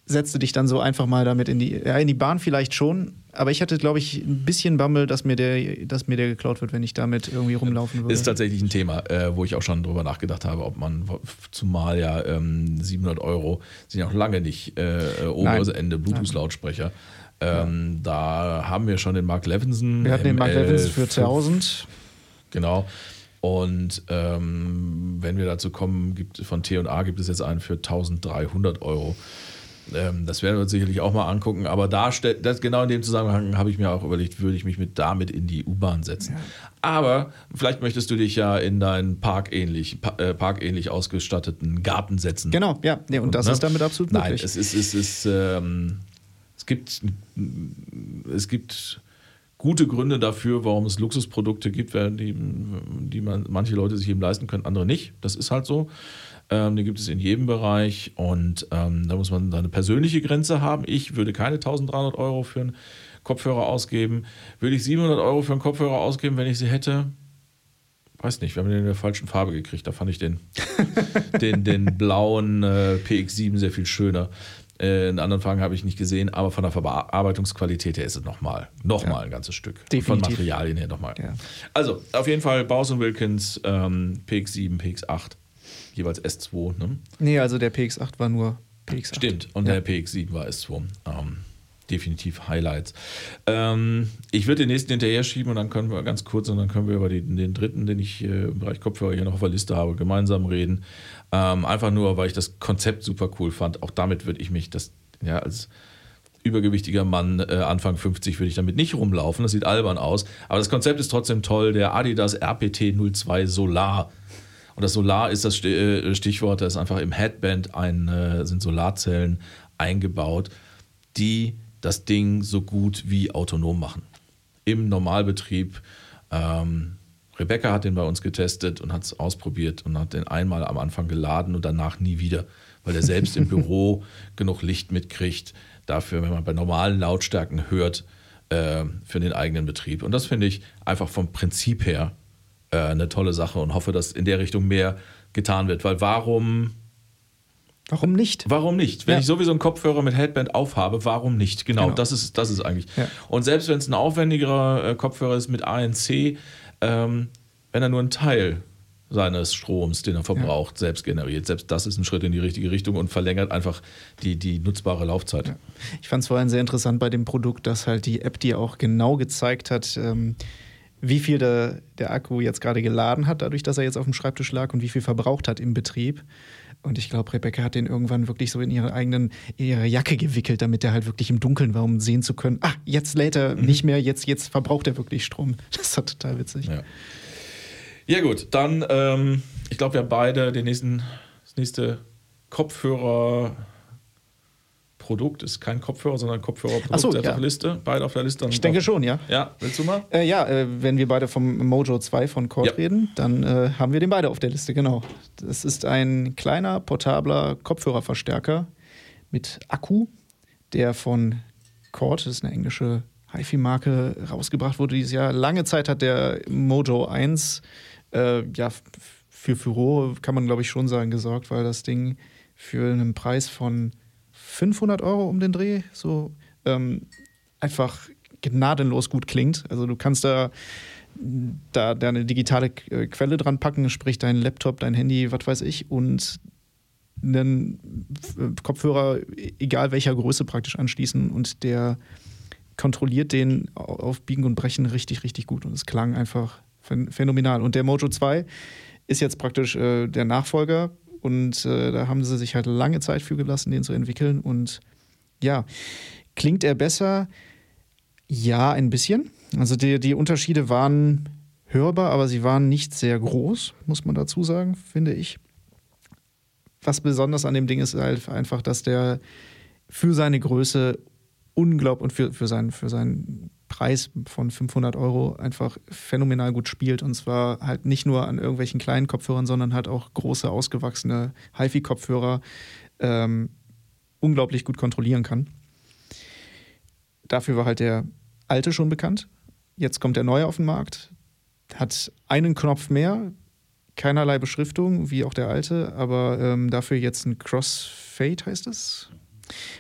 setzt du dich dann so einfach mal damit in die, ja, in die Bahn vielleicht schon. Aber ich hatte, glaube ich, ein bisschen Bammel, dass mir, der, dass mir der geklaut wird, wenn ich damit irgendwie rumlaufen würde. Ist tatsächlich ein Thema, äh, wo ich auch schon drüber nachgedacht habe, ob man, zumal ja ähm, 700 Euro sind ja auch lange nicht äh, oberes Ende Bluetooth-Lautsprecher. Ähm. Da haben wir schon den Mark Levinson. Wir hatten den Mark Levinson für 1000. Genau. Und ähm, wenn wir dazu kommen, gibt, von T&A gibt es jetzt einen für 1300 Euro. Ähm, das werden wir uns sicherlich auch mal angucken. Aber da das, genau in dem Zusammenhang habe ich mir auch überlegt, würde ich mich mit damit in die U-Bahn setzen. Ja. Aber vielleicht möchtest du dich ja in deinen parkähnlich, äh, parkähnlich ausgestatteten Garten setzen. Genau, ja. Nee, und das ne? ist damit absolut möglich. Nein, es ist, es ist, ähm, es gibt, es gibt gute Gründe dafür, warum es Luxusprodukte gibt, die, die man, manche Leute sich eben leisten können, andere nicht. Das ist halt so. Ähm, den gibt es in jedem Bereich und ähm, da muss man seine persönliche Grenze haben. Ich würde keine 1300 Euro für einen Kopfhörer ausgeben. Würde ich 700 Euro für einen Kopfhörer ausgeben, wenn ich sie hätte? Weiß nicht, wir haben den in der falschen Farbe gekriegt. Da fand ich den, den, den blauen äh, PX7 sehr viel schöner. Äh, in anderen Fragen habe ich nicht gesehen, aber von der Verarbeitungsqualität her ist es nochmal noch ja. ein ganzes Stück. Definitiv. Von Materialien her nochmal. Ja. Also, auf jeden Fall Baus Wilkins, ähm, PX7, PX8 jeweils S2. Ne? Nee, also der PX8 war nur PX8. Stimmt, und ja. der PX7 war S2. Ähm, definitiv Highlights. Ähm, ich würde den nächsten hinterher schieben und dann können wir ganz kurz und dann können wir über den, den dritten, den ich äh, im Bereich Kopfhörer hier noch auf der Liste habe, gemeinsam reden. Ähm, einfach nur, weil ich das Konzept super cool fand. Auch damit würde ich mich das ja als übergewichtiger Mann, äh, Anfang 50, würde ich damit nicht rumlaufen. Das sieht albern aus. Aber das Konzept ist trotzdem toll. Der Adidas RPT 02 Solar und das Solar ist das äh, Stichwort, da ist einfach im Headband ein, äh, sind Solarzellen eingebaut, die das Ding so gut wie autonom machen. Im Normalbetrieb. Ähm, Rebecca hat den bei uns getestet und hat es ausprobiert und hat den einmal am Anfang geladen und danach nie wieder, weil er selbst im Büro genug Licht mitkriegt, dafür, wenn man bei normalen Lautstärken hört, äh, für den eigenen Betrieb. Und das finde ich einfach vom Prinzip her äh, eine tolle Sache und hoffe, dass in der Richtung mehr getan wird. Weil warum. Warum nicht? Warum nicht? Wenn ja. ich sowieso einen Kopfhörer mit Headband aufhabe, warum nicht? Genau, genau. Das, ist, das ist eigentlich. Ja. Und selbst wenn es ein aufwendigerer äh, Kopfhörer ist mit ANC, ähm, wenn er nur einen Teil seines Stroms, den er verbraucht, ja. selbst generiert. Selbst das ist ein Schritt in die richtige Richtung und verlängert einfach die, die nutzbare Laufzeit. Ja. Ich fand es vorhin sehr interessant bei dem Produkt, dass halt die App dir auch genau gezeigt hat, ähm, wie viel der, der Akku jetzt gerade geladen hat, dadurch, dass er jetzt auf dem Schreibtisch lag und wie viel verbraucht hat im Betrieb. Und ich glaube, Rebecca hat den irgendwann wirklich so in ihre eigenen, in ihre Jacke gewickelt, damit er halt wirklich im Dunkeln war, um sehen zu können, ah, jetzt lädt er mhm. nicht mehr, jetzt, jetzt verbraucht er wirklich Strom. Das war total witzig. Ja, ja gut, dann, ähm, ich glaube, wir haben beide den nächsten, das nächste Kopfhörer. Produkt ist kein Kopfhörer, sondern Kopfhörerprodukt. So, ja. auf der Liste, beide auf der Liste. Ich denke schon, ja. Ja, willst du mal? Äh, ja, äh, wenn wir beide vom Mojo 2 von Cord Ja. reden, dann äh, haben wir den beide auf der Liste, genau. Das ist ein kleiner, portabler Kopfhörerverstärker mit Akku, der von Cord, das ist eine englische HiFi-Marke, rausgebracht wurde dieses Jahr. Lange Zeit hat der Mojo 1 äh, ja, für Furore, kann man glaube ich schon sagen, gesorgt, weil das Ding für einen Preis von 500 Euro um den Dreh so ähm, einfach gnadenlos gut klingt. Also du kannst da da deine digitale äh, Quelle dran packen, sprich dein Laptop, dein Handy, was weiß ich, und einen äh, Kopfhörer, egal welcher Größe, praktisch anschließen und der kontrolliert den au- auf Biegen und Brechen richtig, richtig gut. Und es klang einfach phän- phänomenal. Und der Mojo 2 ist jetzt praktisch äh, der Nachfolger und äh, da haben sie sich halt lange Zeit für gelassen, den zu entwickeln. Und ja, klingt er besser? Ja, ein bisschen. Also die, die Unterschiede waren hörbar, aber sie waren nicht sehr groß, muss man dazu sagen, finde ich. Was besonders an dem Ding ist halt einfach, dass der für seine Größe unglaublich und für, für, seinen, für seinen Preis von 500 Euro einfach phänomenal gut spielt. Und zwar halt nicht nur an irgendwelchen kleinen Kopfhörern, sondern halt auch große, ausgewachsene HiFi-Kopfhörer ähm, unglaublich gut kontrollieren kann. Dafür war halt der alte schon bekannt. Jetzt kommt der neue auf den Markt. Hat einen Knopf mehr, keinerlei Beschriftung, wie auch der alte, aber ähm, dafür jetzt ein Crossfade heißt es,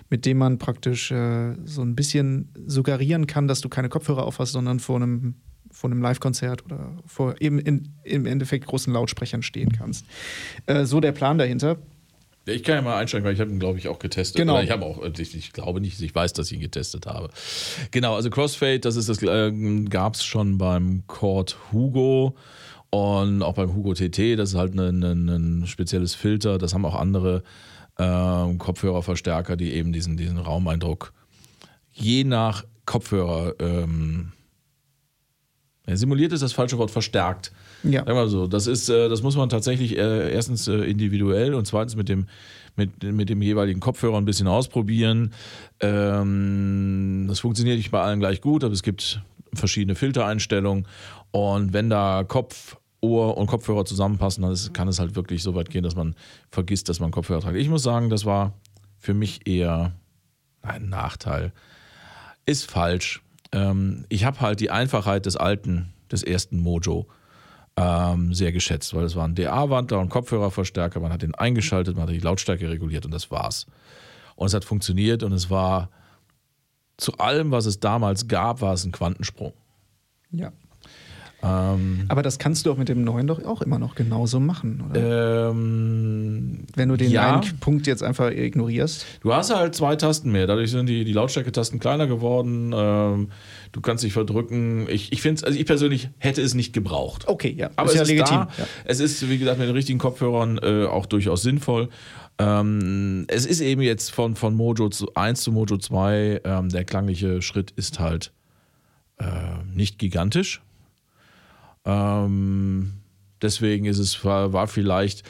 mit dem man praktisch äh, so ein bisschen suggerieren kann, dass du keine Kopfhörer aufhast, sondern vor einem, vor einem Live-Konzert oder vor eben in, im Endeffekt großen Lautsprechern stehen kannst. Äh, so der Plan dahinter. Ja, Ich kann ja mal einsteigen, weil ich habe ihn, glaube ich, auch getestet. Genau. Oder ich habe auch, ich, ich glaube nicht, ich weiß, dass ich ihn getestet habe. Genau, also Crossfade, das ist das äh, gab es schon beim Cord Hugo und auch beim Hugo TT. Das ist halt ein, ein, ein spezielles Filter. Das haben auch andere ähm, Kopfhörerverstärker, die eben diesen, diesen Raumeindruck je nach Kopfhörer ähm, simuliert ist das falsche Wort verstärkt. Ja. Sagen wir so, das ist, äh, das muss man tatsächlich äh, erstens äh, individuell und zweitens mit dem, mit, mit dem jeweiligen Kopfhörer ein bisschen ausprobieren. Ähm, das funktioniert nicht bei allen gleich gut, aber es gibt verschiedene Filtereinstellungen und wenn da Kopf, Ohr und Kopfhörer zusammenpassen, dann kann es halt wirklich so weit gehen, dass man vergisst, dass man Kopfhörer trägt. Ich muss sagen, das war für mich eher ein Nachteil. Ist falsch. Ähm, ich habe halt die Einfachheit des alten, des ersten Mojo ähm, sehr geschätzt, weil es war ein DA-Wandler und Kopfhörerverstärker, man hat den eingeschaltet, man hat die Lautstärke reguliert und das war's. Und es hat funktioniert und es war zu allem, was es damals gab, war es ein Quantensprung. Ja. Ähm, Aber das kannst du auch mit dem neuen doch auch immer noch genauso machen, oder? ähm, Wenn du den ja. einen Punkt jetzt einfach ignorierst. Du hast halt zwei Tasten mehr. Dadurch sind die, die Lautstärke-Tasten kleiner geworden. Ähm, du kannst dich verdrücken. Ich, ich finde also ich persönlich hätte es nicht gebraucht. Okay, ja. Aber ist es ja ist legitim. da. Ja. Es ist, wie gesagt, mit den richtigen Kopfhörern äh, auch durchaus sinnvoll. Ähm, es ist eben jetzt von, von Mojo zu 1 zu Mojo 2, ähm, der klangliche Schritt ist halt äh, nicht gigantisch. Ähm, deswegen ist es, war, war vielleicht.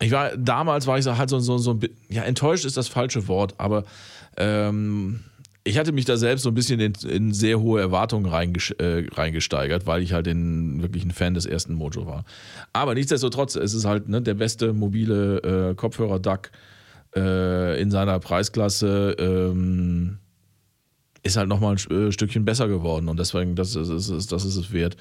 Ich war, damals war ich halt so, so, so ein ja, enttäuscht ist das falsche Wort, aber ähm, ich hatte mich da selbst so ein bisschen in, in sehr hohe Erwartungen äh, reingesteigert, weil ich halt in, wirklich ein Fan des ersten Mojo war. Aber nichtsdestotrotz, es ist halt ne, der beste mobile äh, Kopfhörer-DAC äh, in seiner Preisklasse. Ähm, ist halt nochmal ein äh, Stückchen besser geworden und deswegen, das ist, das ist, das ist es wert,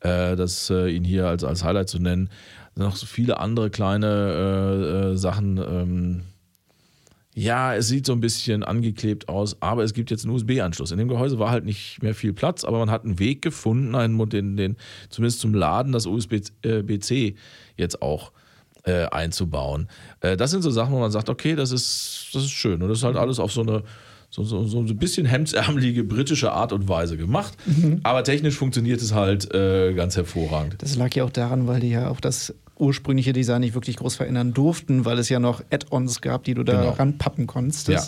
äh, das, äh, ihn hier als, als Highlight zu nennen. Noch so viele andere kleine äh, Sachen. Ähm, ja, es sieht so ein bisschen angeklebt aus, aber es gibt jetzt einen USB-Anschluss. In dem Gehäuse war halt nicht mehr viel Platz, aber man hat einen Weg gefunden, einen, den, den, zumindest zum Laden, das USB-C jetzt auch äh, einzubauen. Äh, das sind so Sachen, wo man sagt, okay, das ist, das ist schön. Und das ist halt alles auf so eine so, so, so ein bisschen hemdsärmelige britische Art und Weise gemacht. Aber technisch funktioniert es halt äh, ganz hervorragend. Das lag ja auch daran, weil die ja auch das ursprüngliche Design nicht wirklich groß verändern durften, weil es ja noch Add-ons gab, die du da Genau. ranpappen konntest. Ja.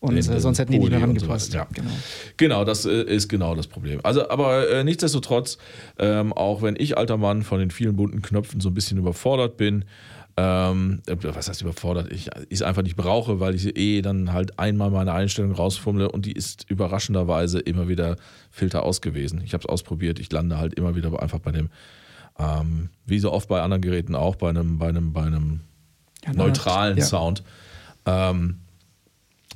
Und Den- äh, den sonst hätten die nicht mehr und so ja. Genau. Genau, das äh, ist genau das Problem. Also, aber äh, nichtsdestotrotz, ähm, auch wenn ich alter Mann von den vielen bunten Knöpfen so ein bisschen überfordert bin, Ähm, was heißt überfordert? Ich es einfach nicht brauche, weil ich eh dann halt einmal meine Einstellung rausfummle und die ist überraschenderweise immer wieder Filter aus gewesen. Ich habe es ausprobiert, ich lande halt immer wieder einfach bei dem, ähm, wie so oft bei anderen Geräten auch, bei einem, bei einem, bei einem ja, neutralen ja. Sound. Ähm,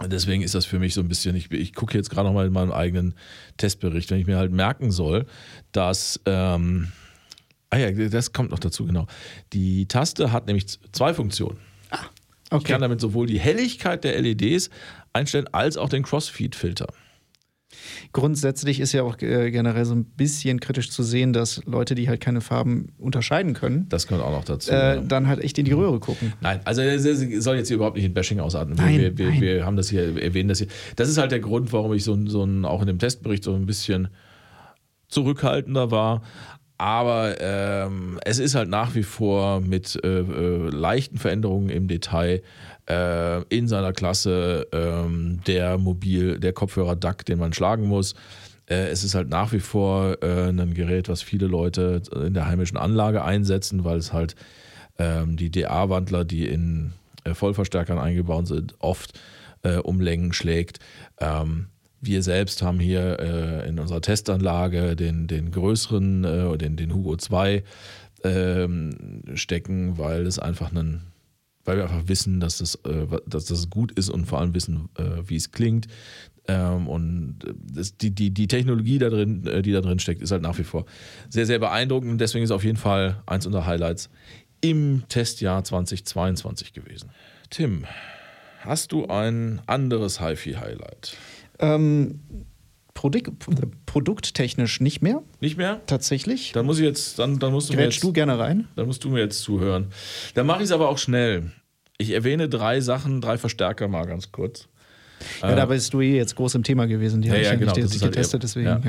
deswegen ist das für mich so ein bisschen, ich, ich gucke jetzt gerade nochmal in meinem eigenen Testbericht, wenn ich mir halt merken soll, dass ähm, Ah ja, das kommt noch dazu, genau. Die Taste hat nämlich zwei Funktionen. Ah, okay. Ich kann damit sowohl die Helligkeit der LEDs einstellen, als auch den Crossfeed-Filter. Grundsätzlich ist ja auch äh, generell so ein bisschen kritisch zu sehen, dass Leute, die halt keine Farben unterscheiden können, das kommt auch noch dazu, äh, ja. dann halt echt in die Röhre gucken. Nein, also es soll jetzt hier überhaupt nicht in Bashing ausatmen. Nein, wir, wir, nein. wir haben das hier, erwähnen das hier. Das ist halt der Grund, warum ich so, so ein, auch in dem Testbericht so ein bisschen zurückhaltender war. Aber ähm, es ist halt nach wie vor mit äh, äh, leichten Veränderungen im Detail äh, in seiner Klasse ähm, der Mobil, der Kopfhörer DAC, den man schlagen muss. Äh, es ist halt nach wie vor äh, ein Gerät, was viele Leute in der heimischen Anlage einsetzen, weil es halt ähm, die DA-Wandler, die in äh, Vollverstärkern eingebaut sind, oft um Längen schlägt. Ähm, wir selbst haben hier äh, in unserer Testanlage den, den größeren, äh, den, den Hugo 2 ähm, stecken, weil es einfach einen, weil wir einfach wissen, dass das, äh, dass das gut ist und vor allem wissen, äh, wie es klingt. Ähm, und das, die, die, die Technologie da drin, äh, die da drin steckt, ist halt nach wie vor sehr, sehr beeindruckend. Deswegen ist auf jeden Fall eins unserer Highlights im Testjahr 2022 gewesen. Tim, hast du ein anderes HiFi-Highlight? Ähm, Produkt, produkttechnisch nicht mehr. Nicht mehr? Tatsächlich. Dann muss ich jetzt, dann, dann musst du mir jetzt, du gerne rein. Dann musst du mir jetzt zuhören. Dann mache ich es aber auch schnell. Ich erwähne drei Sachen, drei Verstärker mal ganz kurz. Ja, äh, da bist du eh jetzt groß im Thema gewesen. Die ja, habe ich ja, genau, nicht halt getestet, deswegen. Ja.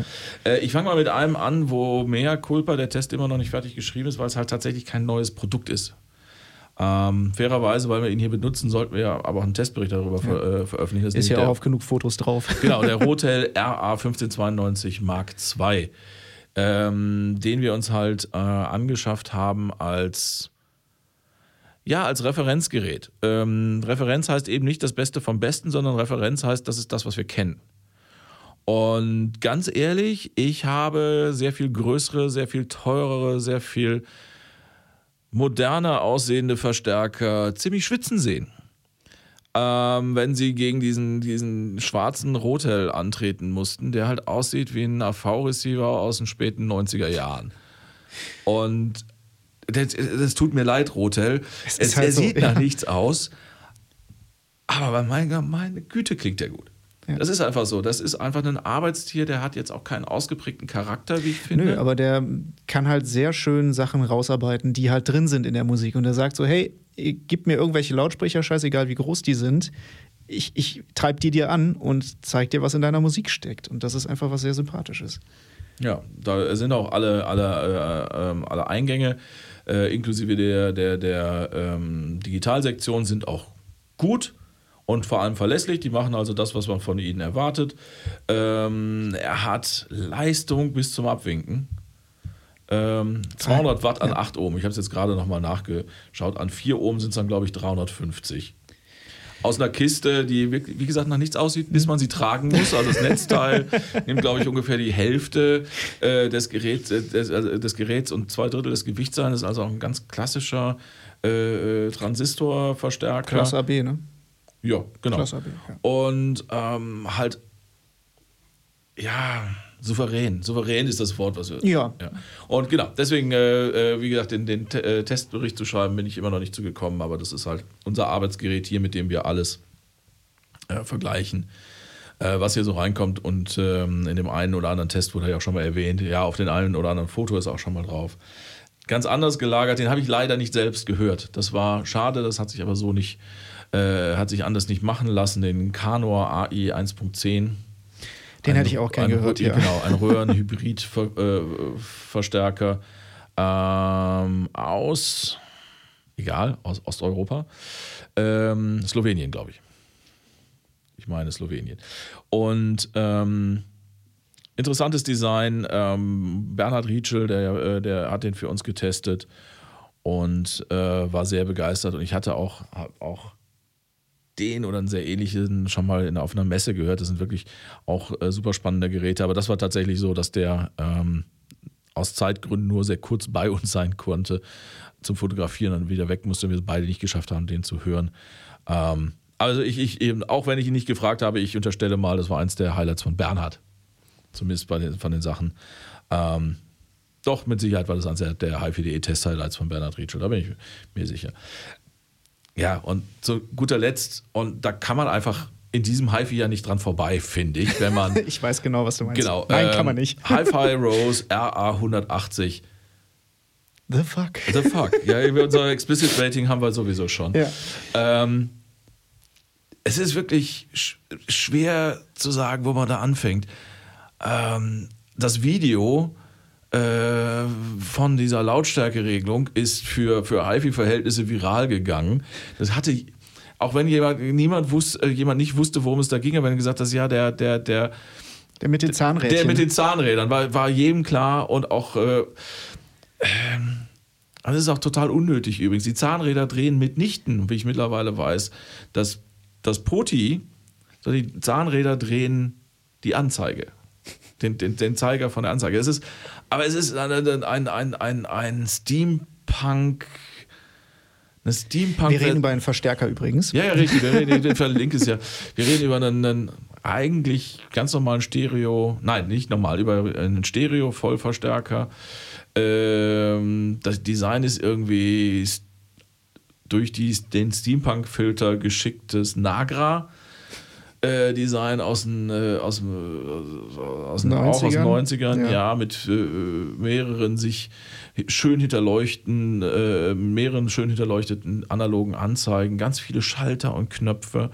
Äh, ich fange mal mit einem an, wo mehr Culpa der Test immer noch nicht fertig geschrieben ist, weil es halt tatsächlich kein neues Produkt ist. Ähm, fairerweise, weil wir ihn hier benutzen, sollten wir ja aber auch einen Testbericht darüber ja. ver äh, veröffentlichen. Das ist ja auch auf genug Fotos drauf. Genau, der Rotel RA 1592 Mark II, ähm, den wir uns halt äh, angeschafft haben als ja, als Referenzgerät. Ähm, Referenz heißt eben nicht das Beste vom Besten, sondern Referenz heißt, das ist das, was wir kennen. Und ganz ehrlich, ich habe sehr viel größere, sehr viel teurere, sehr viel moderner aussehende Verstärker ziemlich schwitzen sehen. Ähm, wenn sie gegen diesen, diesen schwarzen Rotel antreten mussten, der halt aussieht wie ein AV-Receiver aus den späten 90er Jahren. Und das, das tut mir leid, Rotel. Es, es halt er so, sieht ja. nach nichts aus. Aber meine, meine Güte klingt der gut. Ja. Das ist einfach so. Das ist einfach ein Arbeitstier, der hat jetzt auch keinen ausgeprägten Charakter, wie ich finde. Nö, aber der kann halt sehr schön Sachen rausarbeiten, die halt drin sind in der Musik. Und er sagt so: hey, gib mir irgendwelche Lautsprecher, scheißegal wie groß die sind. Ich, ich treib die dir an und zeig dir, was in deiner Musik steckt. Und das ist einfach was sehr Sympathisches. Ja, da sind auch alle, alle, äh, äh, alle Eingänge, äh, inklusive der, der, der ähm, Digitalsektion, sind auch gut und vor allem verlässlich. Die machen also das, was man von ihnen erwartet. Ähm, er hat Leistung bis zum Abwinken. Ähm, 200 Watt an ja. 8 Ohm. Ich habe es jetzt gerade nochmal nachgeschaut. An 4 Ohm sind es dann, glaube ich, 350. Aus einer Kiste, die, wie gesagt, nach nichts aussieht, bis man sie tragen muss. Also das Netzteil nimmt, glaube ich, ungefähr die Hälfte äh, des, Geräts, äh, des, äh, des, Geräts und zwei Drittel des Gewichts sein. Das ist also auch ein ganz klassischer äh, äh Transistorverstärker. Klasse AB, ne? Ja, genau. Klasse AB, ja. Und ähm, halt, ja, souverän. Souverän ist das Wort, was wir. Ja. ja. Und genau, deswegen, äh, äh wie gesagt, den, den äh, Testbericht zu schreiben, bin ich immer noch nicht zugekommen, aber das ist halt unser Arbeitsgerät hier, mit dem wir alles äh, vergleichen, äh, was hier so reinkommt. Und ähm, in dem einen oder anderen Test wurde ja auch schon mal erwähnt, ja, auf den einen oder anderen Foto ist auch schon mal drauf. Ganz anders gelagert, den habe ich leider nicht selbst gehört. Das war schade, das hat sich aber so nicht äh, hat sich anders nicht machen lassen, den Canor AI 1.10. Den ein, hätte ich auch gerne gehört, ja. Genau, ein Röhrenhybrid-Verstärker äh, ähm, aus, egal, aus Osteuropa. Ähm, Slowenien, glaube ich. Ich meine Slowenien. Und ähm, interessantes Design. Ähm, Bernhard Rietschel, der, äh, der hat den für uns getestet. und äh, war sehr begeistert. Und ich hatte auch, auch den oder einen sehr ähnlichen schon mal in, auf einer Messe gehört. Das sind wirklich auch äh, super spannende Geräte. Aber das war tatsächlich so, dass der ähm, aus Zeitgründen nur sehr kurz bei uns sein konnte zum Fotografieren, dann wieder weg musste, wir es beide nicht geschafft haben, den zu hören. Ähm, also ich, ich eben, auch wenn ich ihn nicht gefragt habe, ich unterstelle mal, das war eins der Highlights von Bernhard. Zumindest bei den, von den Sachen. Ähm, doch, mit Sicherheit war das eines der HiFi.de-Test-Highlights von Bernhard Rietschel, da bin ich mir sicher. Ja, und zu guter Letzt, und da kann man einfach in diesem HiFi ja nicht dran vorbei, finde ich, wenn man. ich weiß genau, was du meinst. Genau. Nein, ähm, kann man nicht. HiFi Rose RA 180. The fuck. The fuck. Ja, unser Explicit Rating haben wir sowieso schon. Ja. Ähm, es ist wirklich sch schwer zu sagen, wo man da anfängt. Ähm, das Video äh, von dieser Lautstärkeregelung ist für, für HiFi-Verhältnisse viral gegangen. Das hatte, auch wenn jemand, niemand wusste, äh, jemand nicht wusste, worum es da ging, aber wenn gesagt hat, ja, der, der, der, der mit den Zahnrädern. Der mit den Zahnrädern war, war jedem klar und auch. Äh, äh, das ist auch total unnötig übrigens. Die Zahnräder drehen mitnichten, wie ich mittlerweile weiß. Das, das Poti, die Zahnräder drehen die Anzeige den, den, den Zeiger von der Anzeige. Es ist, aber es ist ein, ein, ein, ein, ein Steampunk. Eine Steampunk. Wir reden über einen Verstärker übrigens. Ja, ja, richtig. Wir reden, ich verlinke es ja. Wir reden über einen, einen eigentlich ganz normalen Stereo. Nein, nicht normal, über einen Stereo-Vollverstärker. Ähm, das Design ist irgendwie durch die, den Steampunk-Filter geschicktes Nagra äh, Design aus den, äh, aus, äh, aus, 90ern. Auch aus den 90ern, ja, ja mit äh, mehreren sich schön hinterleuchten, äh, mehreren schön hinterleuchteten analogen Anzeigen, ganz viele Schalter und Knöpfe,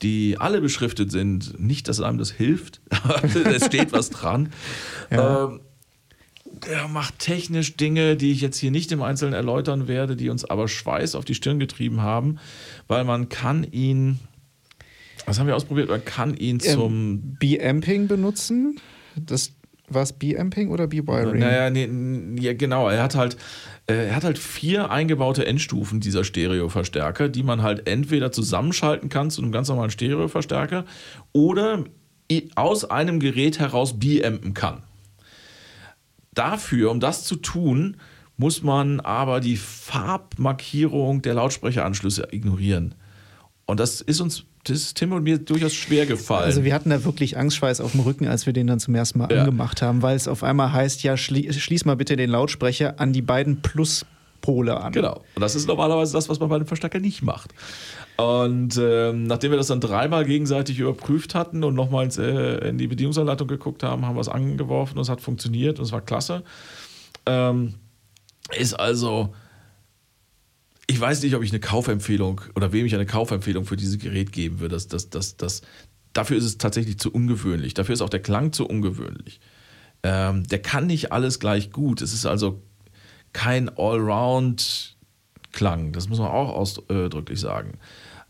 die alle beschriftet sind. Nicht, dass einem das hilft, aber es steht was dran. Ja. Ähm, der macht technisch Dinge, die ich jetzt hier nicht im Einzelnen erläutern werde, die uns aber Schweiß auf die Stirn getrieben haben, weil man kann ihn was haben wir ausprobiert? Man kann ihn ähm, zum. B-Amping benutzen. Das war es B-Amping oder B-Wiring? Naja, nee, ja, genau. Er hat halt. Äh, er hat halt vier eingebaute Endstufen dieser Stereoverstärker, die man halt entweder zusammenschalten kann zu einem ganz normalen Stereoverstärker oder aus einem Gerät heraus B-ampen kann. Dafür, um das zu tun, muss man aber die Farbmarkierung der Lautsprecheranschlüsse ignorieren. Und das ist uns das ist Tim und mir durchaus schwer gefallen. Also wir hatten da wirklich Angstschweiß auf dem Rücken, als wir den dann zum ersten Mal ja. angemacht haben, weil es auf einmal heißt, ja, schlie schließ mal bitte den Lautsprecher an die beiden Pluspole an. Genau. Und das ist normalerweise das, was man bei dem Verstärker nicht macht. Und ähm, nachdem wir das dann dreimal gegenseitig überprüft hatten und nochmal äh, in die Bedienungsanleitung geguckt haben, haben wir es angeworfen und es hat funktioniert und es war klasse. Ähm, ist also ich weiß nicht, ob ich eine Kaufempfehlung oder wem ich eine Kaufempfehlung für dieses Gerät geben würde. Das, das, das, das, dafür ist es tatsächlich zu ungewöhnlich. Dafür ist auch der Klang zu ungewöhnlich. Ähm, der kann nicht alles gleich gut. Es ist also kein Allround-Klang. Das muss man auch ausdrücklich sagen.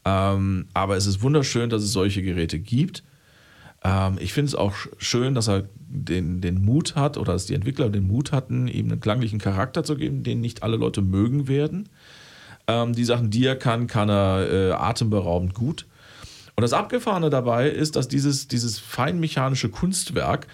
Ähm, aber es ist wunderschön, dass es solche Geräte gibt. Ähm, ich finde es auch schön, dass er den, den Mut hat oder dass die Entwickler den Mut hatten, ihm einen klanglichen Charakter zu geben, den nicht alle Leute mögen werden. Ähm, die Sachen, die er kann, kann er äh, atemberaubend gut. Und das Abgefahrene dabei ist, dass dieses, dieses feinmechanische Kunstwerk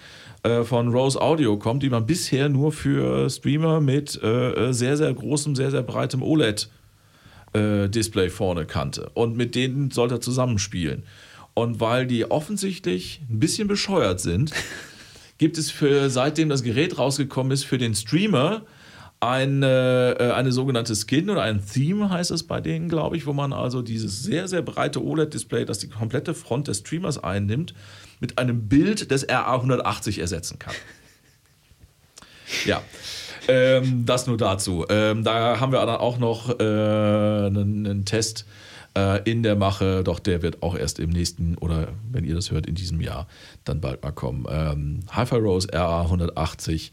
äh, von Rose Audio kommt, die man bisher nur für Streamer mit äh, sehr, sehr großem, sehr, sehr breitem OLED-Display äh, vorne kannte. Und mit denen sollte er zusammenspielen. Und weil die offensichtlich ein bisschen bescheuert sind, gibt es für seitdem das Gerät rausgekommen ist, für den Streamer eine, äh, eine sogenannte Skin oder ein Theme heißt es bei denen, glaube ich, wo man also dieses sehr, sehr breite OLED-Display, das die komplette Front des Streamers einnimmt, mit einem Bild des RA180 ersetzen kann. Ja. Ähm, das nur dazu. Ähm, da haben wir dann auch noch äh, einen, einen, Test äh, in der Mache, doch der wird auch erst im nächsten oder wenn ihr das hört, in diesem Jahr dann bald mal kommen. Ähm, Hi-Fi Rose RA180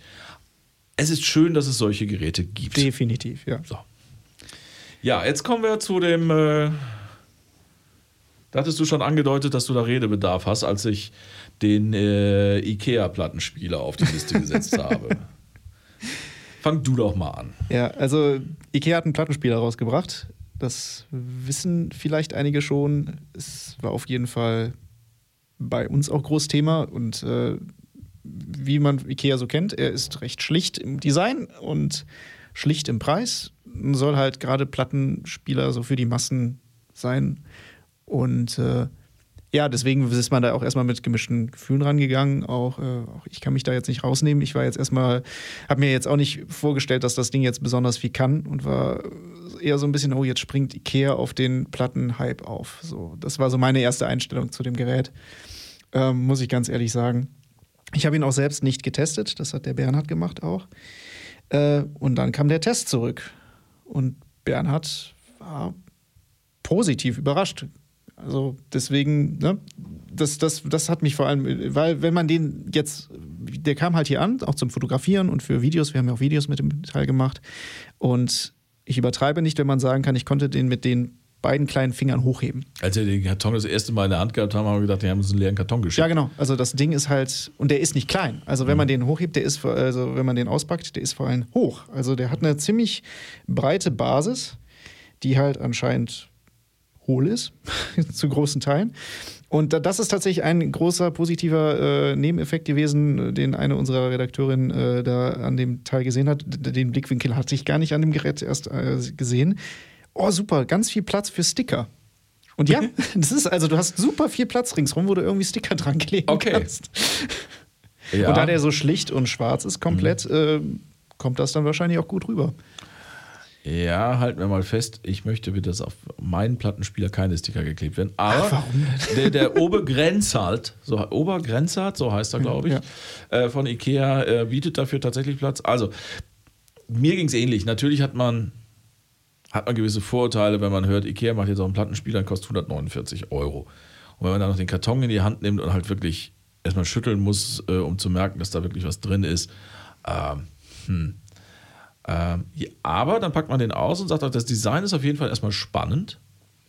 es ist schön, dass es solche Geräte gibt. Definitiv, ja. So. Ja, jetzt kommen wir zu dem. Äh, da hattest du schon angedeutet, dass du da Redebedarf hast, als ich den äh, IKEA-Plattenspieler auf die Liste gesetzt habe. fang du doch mal an. Ja, also Ikea hat einen Plattenspieler rausgebracht. Das wissen vielleicht einige schon. Es war auf jeden Fall bei uns auch groß Thema und äh, wie man Ikea so kennt, er ist recht schlicht im Design und schlicht im Preis. Soll halt gerade Plattenspieler so für die Massen sein. Und äh, ja, deswegen ist man da auch erstmal mit gemischten Gefühlen rangegangen. Auch, äh, auch ich kann mich da jetzt nicht rausnehmen. Ich war jetzt erstmal, habe mir jetzt auch nicht vorgestellt, dass das Ding jetzt besonders viel kann und war eher so ein bisschen, oh, jetzt springt Ikea auf den Plattenhype auf. So, das war so meine erste Einstellung zu dem Gerät, ähm, muss ich ganz ehrlich sagen. Ich habe ihn auch selbst nicht getestet, das hat der Bernhard gemacht auch. Äh, und dann kam der Test zurück. Und Bernhard war positiv überrascht. Also deswegen, ne, das, das, das hat mich vor allem, weil wenn man den jetzt, der kam halt hier an, auch zum Fotografieren und für Videos, wir haben ja auch Videos mit dem Teil gemacht. Und ich übertreibe nicht, wenn man sagen kann, ich konnte den mit den beiden kleinen Fingern hochheben. Als wir den Karton das erste Mal in der Hand gehabt haben, haben wir gedacht, die haben uns einen leeren Karton geschickt. Ja, genau. Also das Ding ist halt, und der ist nicht klein. Also wenn mhm. man den hochhebt, der ist, also wenn man den auspackt, der ist vor allem hoch. Also der hat eine ziemlich breite Basis, die halt anscheinend hohl ist, zu großen Teilen. Und das ist tatsächlich ein großer positiver äh, Nebeneffekt gewesen, den eine unserer Redakteurinnen äh, da an dem Teil gesehen hat. Den Blickwinkel hatte ich gar nicht an dem Gerät erst äh, gesehen. Oh, super, ganz viel Platz für Sticker. Und ja, das ist also, du hast super viel Platz ringsrum, wo du irgendwie Sticker dran kleben okay. kannst. Ja. Und da der so schlicht und schwarz ist komplett, mhm. kommt das dann wahrscheinlich auch gut rüber. Ja, halten wir mal fest, ich möchte bitte, dass auf meinen Plattenspieler keine Sticker geklebt werden. Aber Ach, der, der Obergrenzart, so, Obergrenzart, so heißt er, glaube ich, ja. äh, von Ikea, äh, bietet dafür tatsächlich Platz. Also, mir ging es ähnlich. Natürlich hat man, hat man gewisse Vorurteile, wenn man hört, Ikea macht jetzt auch einen Plattenspieler, kostet 149 Euro. Und wenn man dann noch den Karton in die Hand nimmt und halt wirklich erstmal schütteln muss, äh, um zu merken, dass da wirklich was drin ist, ähm, hm ähm, aber dann packt man den aus und sagt, das Design ist auf jeden Fall erstmal spannend.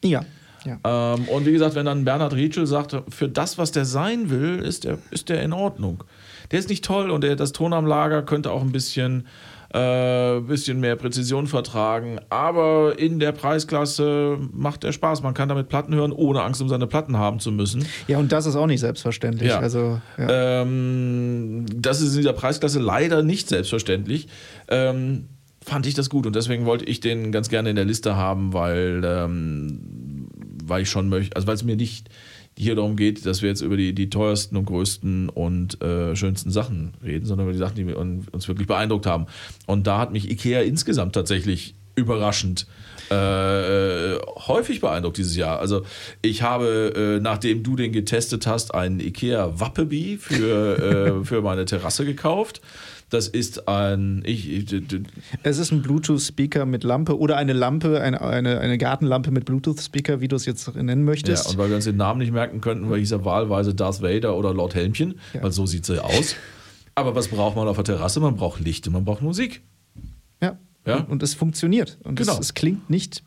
Ja. ja. Ähm, und wie gesagt, wenn dann Bernhard Rietschel sagt, für das, was der sein will, ist der, ist der in Ordnung. Der ist nicht toll und der, das Ton am Lager könnte auch ein bisschen, äh, bisschen mehr Präzision vertragen. Aber in der Preisklasse macht der Spaß. Man kann damit Platten hören, ohne Angst um seine Platten haben zu müssen. Ja, und das ist auch nicht selbstverständlich. Ja. Also, ja. ähm, das ist in dieser Preisklasse leider nicht selbstverständlich. Ähm, fand ich das gut und deswegen wollte ich den ganz gerne in der Liste haben, weil, ähm, weil ich schon möchte, also weil es mir nicht hier darum geht, dass wir jetzt über die, die teuersten und größten und äh, schönsten Sachen reden, sondern über die Sachen, die uns wirklich beeindruckt haben. Und da hat mich IKEA insgesamt tatsächlich überraschend äh, häufig beeindruckt dieses Jahr. Also ich habe, äh, nachdem du den getestet hast, einen IKEA Wappeby für, äh, für meine Terrasse gekauft. Das ist ein. Ich, ich, es ist ein Bluetooth-Speaker mit Lampe oder eine Lampe, eine, eine, eine Gartenlampe mit Bluetooth-Speaker, wie du es jetzt nennen möchtest. Ja, und weil wir uns den Namen nicht merken könnten, weil hieß er wahlweise Darth Vader oder Lord Helmchen, ja. weil so sieht sie aus. Aber was braucht man auf der Terrasse? Man braucht Licht und man braucht Musik. Ja. ja? Und, und es funktioniert. Und genau. es, es klingt nicht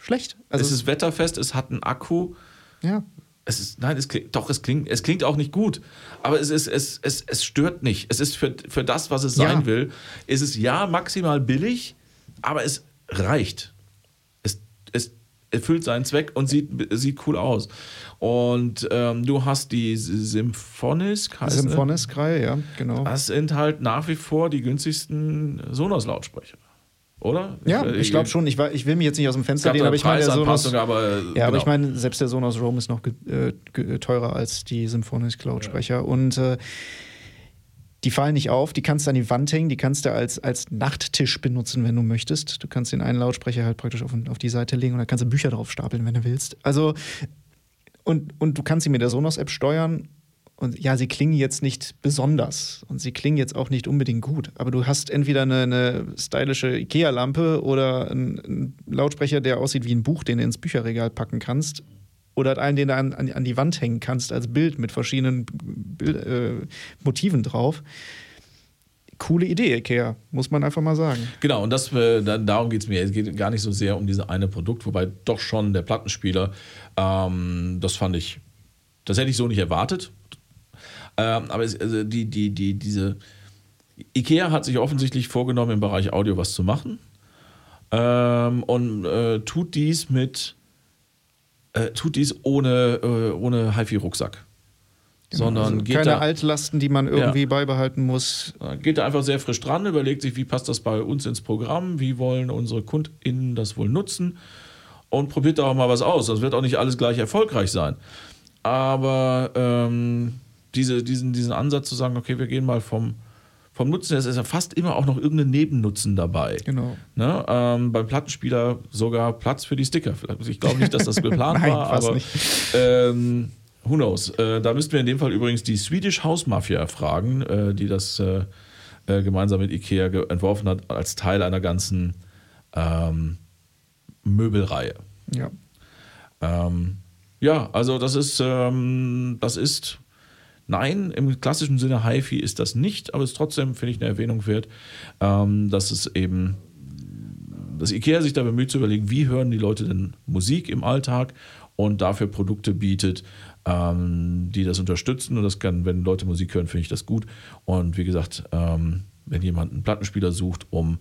schlecht. Also es ist wetterfest, es hat einen Akku. Ja. Es ist, nein, es klingt, doch, es klingt, es klingt auch nicht gut. Aber es, ist, es, es, es stört nicht. Es ist für, für das, was es sein ja. will, ist es ja maximal billig, aber es reicht. Es, es erfüllt seinen Zweck und sieht, sieht cool aus. Und ähm, du hast die Symphonisk. Symphonisk-Reihe, ja, genau. Das sind halt nach wie vor die günstigsten Sonos-Lautsprecher oder? Ja, ich, ich glaube schon. Ich, war, ich will mich jetzt nicht aus dem Fenster lehnen, aber ich meine, der aber, ja, genau. aber ich meine, selbst der Sonos Roam ist noch äh, teurer als die Symphonisk Lautsprecher. Ja. Und äh, die fallen nicht auf, die kannst du an die Wand hängen, die kannst du als, als Nachttisch benutzen, wenn du möchtest. Du kannst den einen Lautsprecher halt praktisch auf, auf die Seite legen und dann kannst du Bücher drauf stapeln, wenn du willst. Also, und, und du kannst sie mit der Sonos-App steuern und ja, sie klingen jetzt nicht besonders und sie klingen jetzt auch nicht unbedingt gut. Aber du hast entweder eine, eine stylische IKEA-Lampe oder einen, einen, Lautsprecher, der aussieht wie ein Buch, den du ins Bücherregal packen kannst. Oder einen, den du an, an, an die Wand hängen kannst als Bild mit verschiedenen äh, Motiven drauf coole Idee, Ikea, muss man einfach mal sagen. Genau, und das, äh, darum geht es mir. Es geht gar nicht so sehr um dieses eine Produkt, wobei doch schon der Plattenspieler, ähm, das fand ich, das hätte ich so nicht erwartet. Ähm, aber es, also die, die, die, diese, IKEA hat sich offensichtlich vorgenommen, im Bereich Audio was zu machen ähm, und äh, tut dies mit äh, tut dies ohne, äh, ohne HiFi-Rucksack. Genau, sondern also geht keine da, Altlasten, die man irgendwie beibehalten muss. geht da einfach sehr frisch dran, überlegt sich, wie passt das bei uns ins Programm, wie wollen unsere KundInnen das wohl nutzen und probiert da auch mal was aus. Das wird auch nicht alles gleich erfolgreich sein. Aber ähm, diese, diesen, diesen Ansatz zu sagen, okay, wir gehen mal vom, vom Nutzen, es ist ja fast immer auch noch irgendein Nebennutzen dabei. Genau. Ne? Ähm, beim Plattenspieler sogar Platz für die Sticker. Ich glaube nicht, dass das geplant Nein, war, aber nicht. ähm, who knows. Äh, da müssten wir in dem Fall übrigens die Swedish House Mafia fragen, äh, die das äh, äh, gemeinsam mit Ikea entworfen hat, als Teil einer ganzen ähm, Möbelreihe. Ja. Ähm, ja, also das ist, ähm, das ist, nein, im klassischen Sinne HiFi ist das nicht, aber es ist trotzdem, finde ich, eine Erwähnung wert, ähm, dass es eben, dass IKEA sich da bemüht zu überlegen, wie hören die Leute denn Musik im Alltag und dafür Produkte bietet, ähm, die das unterstützen. Und das kann, wenn Leute Musik hören, finde ich das gut. Und wie gesagt, ähm, wenn jemand einen Plattenspieler sucht, um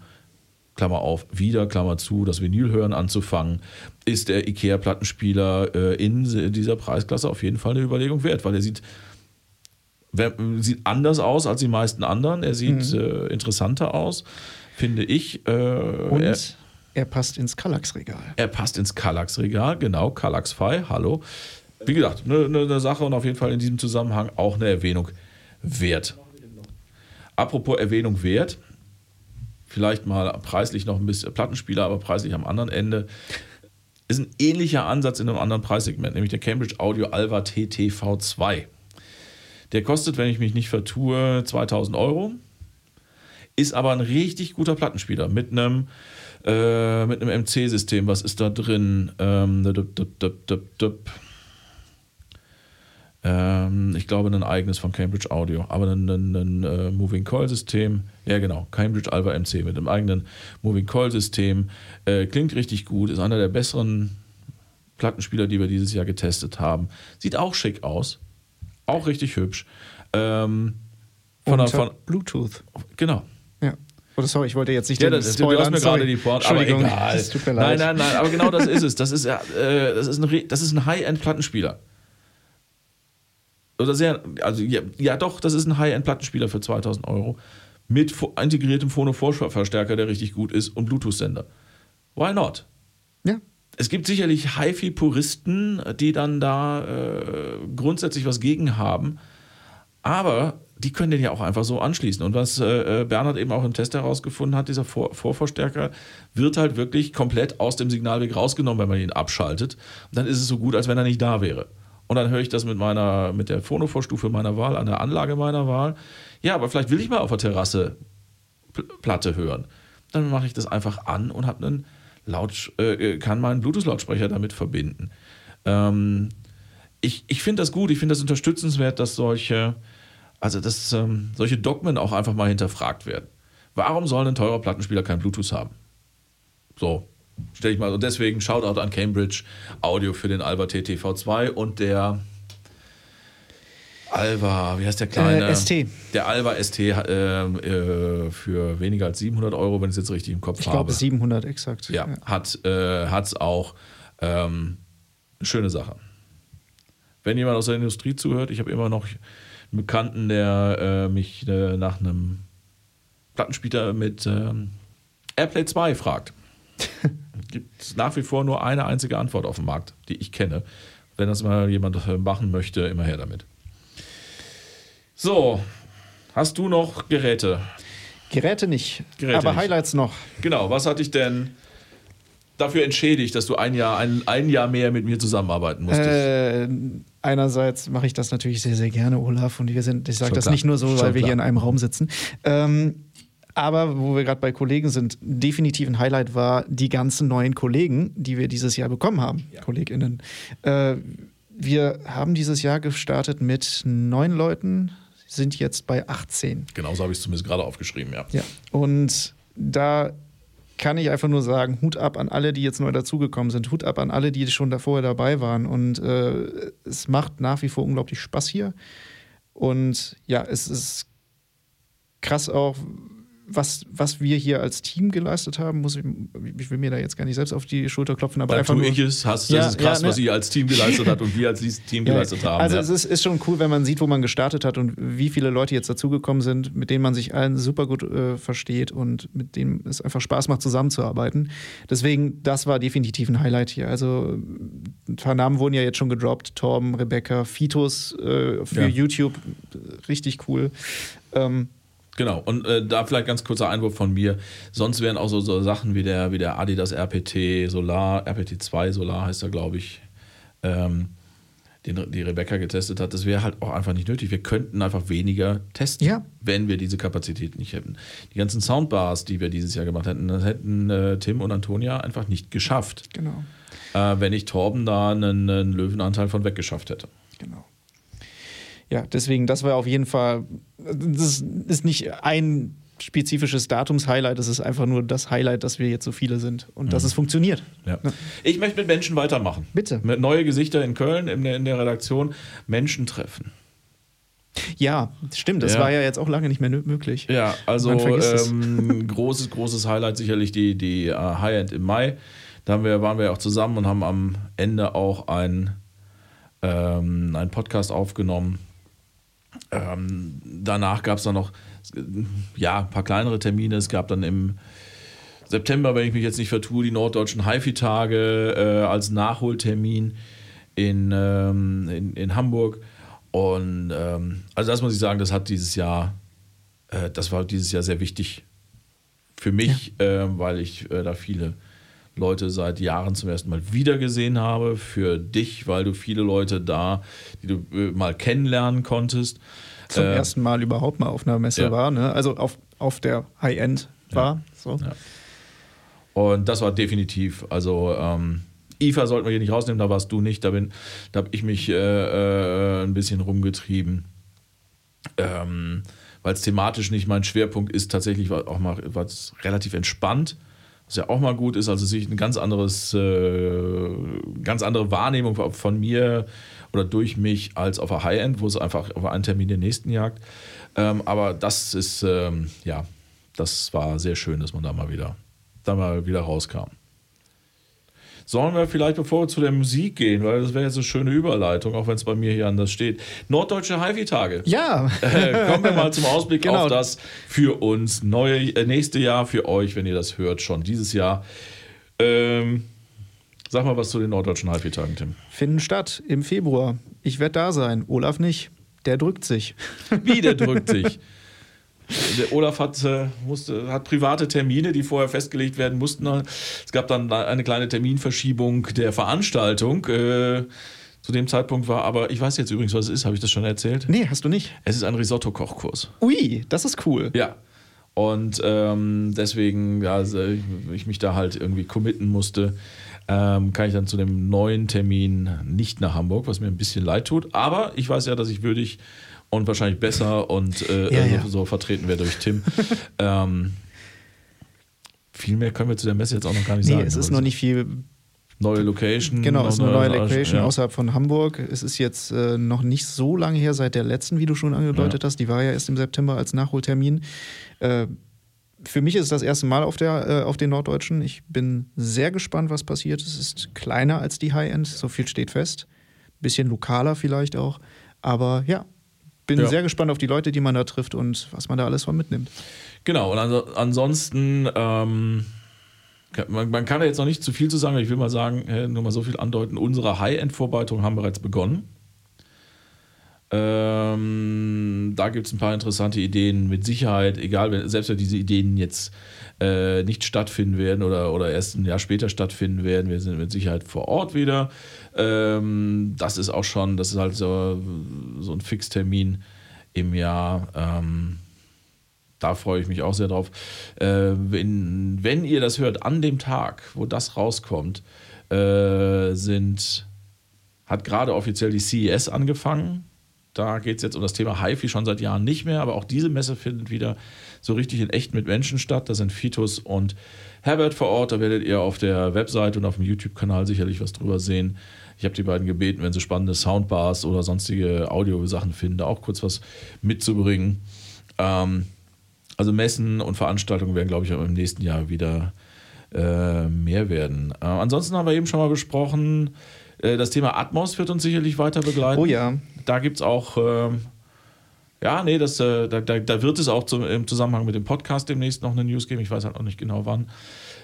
Klammer auf, wieder, Klammer zu, das Vinylhören anzufangen, ist der IKEA-Plattenspieler äh, in dieser Preisklasse auf jeden Fall eine Überlegung wert, weil er sieht, sieht anders aus als die meisten anderen, er sieht äh, interessanter aus, finde ich. Äh, Und er, er, passt ins Kallax-Regal. er passt ins Kallax-Regal, genau, Kallax-Fi, hallo. Wie gesagt, eine ne, ne Sache und auf jeden Fall in diesem Zusammenhang auch eine Erwähnung wert. Apropos Erwähnung wert, vielleicht mal preislich noch ein bisschen Plattenspieler, aber preislich am anderen Ende. Ist ein ähnlicher Ansatz in einem anderen Preissegment, nämlich der Cambridge Audio Alva TTV2. Der kostet, wenn ich mich nicht vertue, 2000 Euro. Ist aber ein richtig guter Plattenspieler mit einem, äh, mit einem MC-System. Was ist da drin? Ähm, dup, dup, dup. Ähm, ich glaube, ein eigenes von Cambridge Audio, aber ein, ein, ein äh, Moving Coil System. Ja, genau, Cambridge Alva MC mit einem eigenen Moving Coil System. Äh, klingt richtig gut, ist einer der besseren Plattenspieler, die wir dieses Jahr getestet haben. Sieht auch schick aus, auch richtig hübsch. Ähm, von, der, von, Bluetooth. genau. Ja. Oder sorry, ich wollte jetzt nicht Ja, den das, du hast mir sorry. gerade die Port, aber egal. es tut mir nein, leid. nein, nein, aber genau das ist es. Das ist, äh, das ist ein, das ist ein High-End-Plattenspieler. Oder sehr, also ja, ja doch, das ist ein High-End-Plattenspieler für 2000 Euro. Mit integriertem Phono-Vorverstärker, der richtig gut ist und Bluetooth-Sender. Why not? Ja. Es gibt sicherlich HiFi-Puristen, die dann da äh, grundsätzlich was gegen haben, aber die können den ja auch einfach so anschließen. Und was äh, äh, Bernhard eben auch im Test herausgefunden hat, dieser Vor Vorverstärker wird halt wirklich komplett aus dem Signalweg rausgenommen, wenn man ihn abschaltet. Und dann ist es so gut, als wenn er nicht da wäre. Und dann höre ich das mit meiner, mit der Phonovorstufe meiner Wahl, an der Anlage meiner Wahl. Ja, aber vielleicht will ich mal auf der Terrasse Pl- Platte hören. Dann mache ich das einfach an und habe einen Laut, äh, kann meinen Bluetooth-Lautsprecher damit verbinden. Ähm, ich ich finde das gut, ich finde das unterstützenswert, dass solche, also dass ähm, solche Dogmen auch einfach mal hinterfragt werden. Warum soll ein teurer Plattenspieler kein Bluetooth haben? So, stelle ich mal. Und deswegen Shoutout an Cambridge Audio für den Alba TTV2 und der Alba, wie heißt der kleine? Äh, ST. Der Alba ST äh, äh, für weniger als 700 Euro, wenn ich es jetzt richtig im Kopf Ich habe. glaube 700 exakt. Ja, hat es auch. Ähm, eine schöne Sache. Wenn jemand aus der Industrie zuhört, ich habe immer noch einen Bekannten, der äh, mich äh, nach einem Plattenspieler mit ähm, Airplay 2 fragt. Gibt nach wie vor nur eine einzige Antwort auf dem Markt, die ich kenne. Wenn das mal jemand äh, machen möchte, immer her damit. So, hast du noch Geräte? Geräte nicht, Geräte aber nicht. Highlights noch. Genau, was hat dich denn dafür entschädigt, dass du ein Jahr, ein, ein Jahr mehr mit mir zusammenarbeiten musstest? Äh, einerseits mache ich das natürlich sehr, sehr gerne, Olaf. Und wir sind, ich sage Schon das klar. nicht nur so, Schon weil wir klar. hier in einem Raum sitzen. Ähm, aber wo wir gerade bei Kollegen sind, definitiv ein Highlight war die ganzen neuen Kollegen, die wir dieses Jahr bekommen haben, KollegInnen. Äh, wir haben dieses Jahr gestartet mit neun Leuten, sind jetzt bei 18. Genauso habe ich es zumindest gerade aufgeschrieben, ja. Ja. Und da kann ich einfach nur sagen, Hut ab an alle, die jetzt neu dazugekommen sind, Hut ab an alle, die schon davor dabei waren. Und äh, es macht nach wie vor unglaublich Spaß hier. Und ja, es ist krass auch, was, was wir hier als Team geleistet haben, muss ich, ich will mir da jetzt gar nicht selbst auf die Schulter klopfen, aber Dann einfach nur, ich es, hast, Ja, das ist krass, ja, ne? was ihr als Team geleistet habt und wir als Team Ja, geleistet haben. Also es ist, ist schon cool, wenn man sieht, wo man gestartet hat und wie viele Leute jetzt dazugekommen sind, mit denen man sich allen super gut äh, versteht und mit denen es einfach Spaß macht, zusammenzuarbeiten. Deswegen, das war definitiv ein Highlight hier. Also ein paar Namen wurden ja jetzt schon gedroppt. Torben, Rebecca, Fitus äh, für. YouTube. Richtig cool. Ähm, Genau, und äh, da vielleicht ganz kurzer Einwurf von mir. Sonst wären auch so, so Sachen wie der, wie der Adidas RPT Solar, RPT2 Solar heißt er, glaube ich, ähm, den die Rebecca getestet hat. Das wäre halt auch einfach nicht nötig. Wir könnten einfach weniger testen, Ja. wenn wir diese Kapazität nicht hätten. Die ganzen Soundbars, die wir dieses Jahr gemacht hätten, das hätten äh, Tim und Antonia einfach nicht geschafft, genau. äh, wenn ich Torben da einen, einen Löwenanteil von weggeschafft hätte. Genau. Ja, deswegen, das war auf jeden Fall, das ist nicht ein spezifisches Datumshighlight, es ist einfach nur das Highlight, dass wir jetzt so viele sind und dass es funktioniert. Ja. Ich möchte mit Menschen weitermachen. Bitte. Mit neue Gesichter in Köln in der, in der Redaktion Menschen treffen. Ja, stimmt, das Ja. war ja jetzt auch lange nicht mehr möglich. Ja, also ähm, großes, großes Highlight sicherlich die, die äh, High-End im Mai. Da haben wir, waren wir auch zusammen und haben am Ende auch ein, ähm, einen Podcast aufgenommen. Ähm, danach gab es dann noch ja, ein paar kleinere Termine. Es gab dann im September, wenn ich mich jetzt nicht vertue, die norddeutschen HiFi-Tage äh, als Nachholtermin in, ähm, in, in Hamburg. Und ähm, also das muss ich sagen, das hat dieses Jahr, äh, das war dieses Jahr sehr wichtig für mich, äh, weil ich äh, da viele Leute seit Jahren zum ersten Mal wieder gesehen habe. Für dich, weil du viele Leute da, die du äh, mal kennenlernen konntest. Zum Äh, ersten Mal überhaupt mal auf einer Messe ja. war, ne? also auf, auf der High-End war. So. Ja. Und das war definitiv, also ähm, IFA sollten wir hier nicht rausnehmen, da warst du nicht, da, bin- da habe ich mich äh, äh, ein bisschen rumgetrieben. Ähm, Weil es thematisch nicht mein Schwerpunkt ist, tatsächlich war auch mal was relativ entspannt, was ja auch mal gut ist, also sich ein ganz anderes, äh, ganz andere Wahrnehmung von mir oder durch mich als auf der High-End, wo es einfach auf einen Termin den nächsten jagt. Ähm, aber das ist, ähm, ja, das war sehr schön, dass man da mal wieder, da mal wieder rauskam. Sollen wir vielleicht, bevor wir zu der Musik gehen, weil das wäre jetzt eine schöne Überleitung, auch wenn es bei mir hier anders steht. Norddeutsche HiFi-Tage. Ja, Äh, kommen wir mal zum Ausblick Genau. auf das für uns neue äh, nächste Jahr, für euch, wenn ihr das hört, schon dieses Jahr. Ähm, sag mal was zu den norddeutschen HiFi-Tagen, Tim. finden statt im Februar. Ich werde da sein, Olaf nicht. Der drückt sich. Wie, der drückt sich. Der Olaf hat, äh, musste, hat private Termine, die vorher festgelegt werden mussten. Es gab dann eine kleine Terminverschiebung der Veranstaltung. Äh, zu dem Zeitpunkt war aber, ich weiß jetzt übrigens, was es ist, habe ich das schon erzählt? Nee, hast du nicht. Es ist ein Risotto-Kochkurs. Ui, das ist cool. Ja. Und ähm, deswegen, ja, also ich, ich mich da halt irgendwie committen musste, ähm, kann ich dann zu dem neuen Termin nicht nach Hamburg, was mir ein bisschen leid tut. Aber ich weiß ja, dass ich würdig und wahrscheinlich besser und äh, Ja, ja. So, vertreten werde durch Tim. ähm, viel mehr können wir zu der Messe jetzt auch noch gar nicht Nee, sagen. es ist noch nicht viel. Neue Location. Genau, es ist eine neue Location ja. außerhalb von Hamburg. Es ist jetzt äh, noch nicht so lange her seit der letzten, wie du schon angedeutet hast. Die war ja erst im September als Nachholtermin. Äh, für mich ist es das erste Mal auf, der, äh, auf den Norddeutschen. Ich bin sehr gespannt, was passiert. Es ist kleiner als die High-End, so viel steht fest. Bisschen lokaler vielleicht auch. Aber ja, bin Ja. sehr gespannt auf die Leute, die man da trifft und was man da alles von mitnimmt. Genau, und anso- ansonsten, ähm, man, man kann da jetzt noch nicht zu viel zu sagen, aber ich will mal sagen, äh, nur mal so viel andeuten, unsere High-End-Vorbereitungen haben bereits begonnen. Ähm, da gibt es ein paar interessante Ideen mit Sicherheit, egal, selbst wenn diese Ideen jetzt äh, nicht stattfinden werden oder, oder erst ein Jahr später stattfinden werden, wir sind mit Sicherheit vor Ort wieder. Ähm, das ist auch schon, das ist halt so, so ein Fixtermin im Jahr. Ähm, da freue ich mich auch sehr drauf. Äh, wenn, wenn ihr das hört, an dem Tag, wo das rauskommt, äh, sind, hat gerade offiziell die CES angefangen. Da geht es jetzt um das Thema HiFi schon seit Jahren nicht mehr, aber auch diese Messe findet wieder so richtig in echt mit Menschen statt. Da sind Fitus und Herbert vor Ort. Da werdet ihr auf der Webseite und auf dem YouTube-Kanal sicherlich was drüber sehen. Ich habe die beiden gebeten, wenn sie spannende Soundbars oder sonstige Audiosachen finden, auch kurz was mitzubringen. Ähm, Also Messen und Veranstaltungen werden, glaube ich, im nächsten Jahr wieder äh, mehr werden. Äh, ansonsten haben wir eben schon mal besprochen, äh, das Thema Atmos wird uns sicherlich weiter begleiten. Oh ja. Da gibt es auch, ähm, ja, nee, das, äh, da, da, da, wird es auch zum, im Zusammenhang mit dem Podcast demnächst noch eine News geben. Ich weiß halt auch nicht genau wann.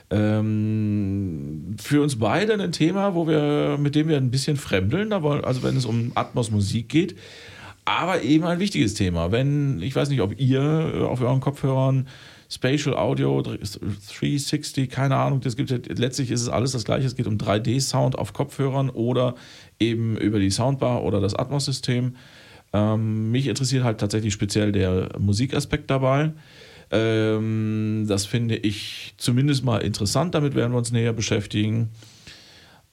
Ähm, für uns beide ein Thema, wo wir, mit dem wir ein bisschen fremdeln, also wenn es um Atmos Musik geht, aber eben ein wichtiges Thema. Wenn, ich weiß nicht, ob ihr auf euren Kopfhörern Spatial Audio 360, keine Ahnung, das gibt letztlich ist es alles das gleiche. Es geht um 3D-Sound auf Kopfhörern oder eben über die Soundbar oder das Atmos-System. Ähm, mich interessiert halt tatsächlich speziell der Musikaspekt dabei. Ähm, das finde ich zumindest mal interessant, damit werden wir uns näher beschäftigen.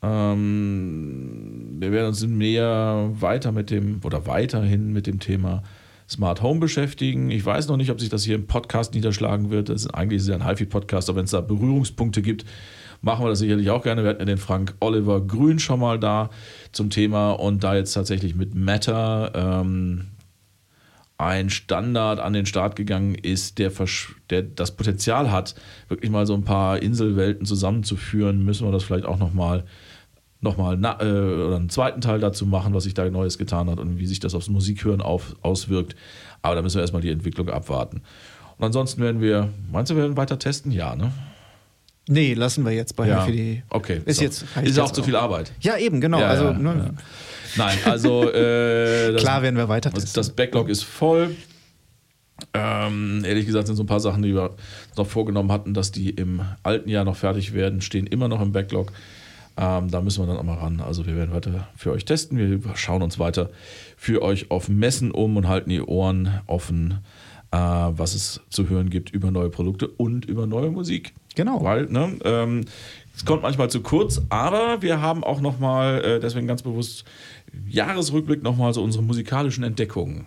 Ähm, wir werden uns mehr weiter mit dem oder weiterhin mit dem Thema Smart Home beschäftigen. Ich weiß noch nicht, ob sich das hier im Podcast niederschlagen wird. Das ist, eigentlich ist ja ein HiFi-Podcast, aber wenn es da Berührungspunkte gibt, machen wir das sicherlich auch gerne. Wir hatten ja den Frank Oliver Grün schon mal da zum Thema und da jetzt tatsächlich mit Matter ähm, ein Standard an den Start gegangen ist, der, der, das Potenzial hat, wirklich mal so ein paar Inselwelten zusammenzuführen, müssen wir das vielleicht auch nochmal nochmal na, äh, oder einen zweiten Teil dazu machen, was sich da Neues getan hat und wie sich das aufs Musikhören auf, auswirkt. Aber da müssen wir erstmal die Entwicklung abwarten. Und ansonsten werden wir, meinst du, wir werden weiter testen? Ja, ne? Nee, lassen wir jetzt bei ja. die. Okay. Ist, so. jetzt, ist auch zu viel Arbeit. Ja, eben, genau. Ja, also, ja, ne, Nein, also. Äh, das, Klar werden wir weiter testen. Das Backlog ist voll. Ähm, ehrlich gesagt sind so ein paar Sachen, die wir noch vorgenommen hatten, dass die im alten Jahr noch fertig werden, stehen immer noch im Backlog. Ähm, da müssen wir dann auch mal ran. Also wir werden weiter für euch testen. Wir schauen uns weiter für euch auf Messen um und halten die Ohren offen, äh, was es zu hören gibt über neue Produkte und über neue Musik. Genau. Weil, ne, ähm, es kommt manchmal zu kurz, aber wir haben auch nochmal, äh, deswegen ganz bewusst, Jahresrückblick nochmal so unsere musikalischen Entdeckungen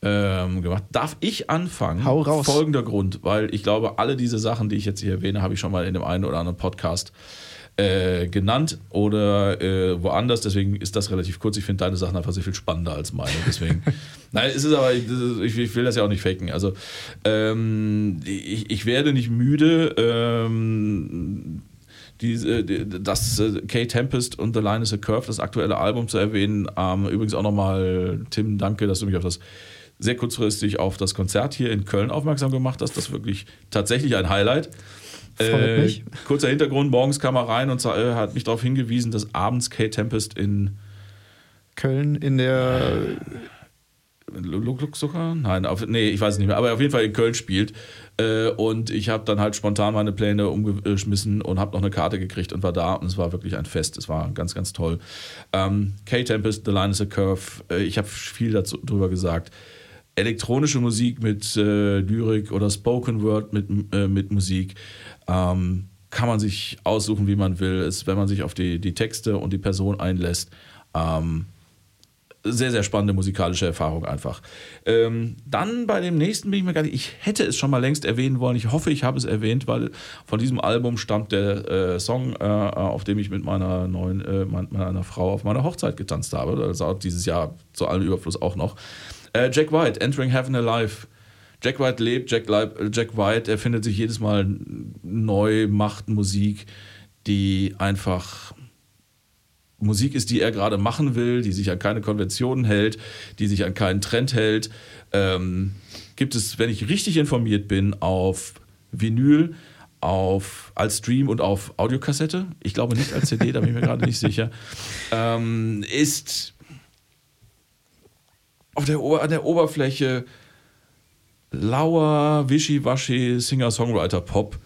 ähm, gemacht. Darf ich anfangen? Hau raus. Folgender Grund, weil ich glaube, alle diese Sachen, die ich jetzt hier erwähne, habe ich schon mal in dem einen oder anderen Podcast äh, genannt oder äh, woanders. Deswegen ist das relativ kurz. Ich finde deine Sachen einfach sehr viel spannender als meine. Deswegen, nein, es ist aber, ich, ich, will das ja auch nicht faken. Also, ähm, ich, ich werde nicht müde. Ähm, diese, das äh, K Tempest und The Line is a Curve, das aktuelle Album zu erwähnen. Ähm, übrigens auch nochmal, Tim, danke, dass du mich auf das sehr kurzfristig auf das Konzert hier in Köln aufmerksam gemacht hast. Das ist wirklich tatsächlich ein Highlight. Äh, kurzer Hintergrund: Morgens kam er rein und äh, hat mich darauf hingewiesen, dass abends Kate Tempest in Köln in der. Luxucker? Nein, auf, nee, ich weiß es nicht mehr, aber auf jeden Fall in Köln spielt. Äh, und ich habe dann halt spontan meine Pläne umgeschmissen und habe noch eine Karte gekriegt und war da und es war wirklich ein Fest. Es war ganz, ganz toll. Ähm, K-Tempest, The Line is a Curve, äh, ich habe viel dazu, darüber gesagt. Elektronische Musik mit äh, Lyrik oder Spoken Word mit, äh, mit Musik. Ähm, kann man sich aussuchen, wie man will. Ist, wenn man sich auf die, die Texte und die Person einlässt, ähm, sehr, sehr spannende musikalische Erfahrung einfach. Ähm, dann bei dem nächsten bin ich mir gar nicht, ich hätte es schon mal längst erwähnen wollen. Ich hoffe, ich habe es erwähnt, weil von diesem Album stammt der äh, Song, äh, auf dem ich mit meiner neuen, äh, meiner Frau auf meiner Hochzeit getanzt habe. Auch dieses Jahr zu allem Überfluss auch noch. Äh, Jack White, Entering Heaven Alive. Jack White lebt, Jack, Jack White erfindet sich jedes Mal neu, macht Musik, die einfach Musik ist, die er gerade machen will, die sich an keine Konventionen hält, die sich an keinen Trend hält. Ähm, gibt es, wenn ich richtig informiert bin, auf Vinyl, auf, als Stream und auf Audiokassette. Ich glaube nicht als CD, da bin ich mir gerade nicht sicher. Ähm, ist auf der, an der Oberfläche lauer, wischiwaschi Singer-Songwriter-Pop.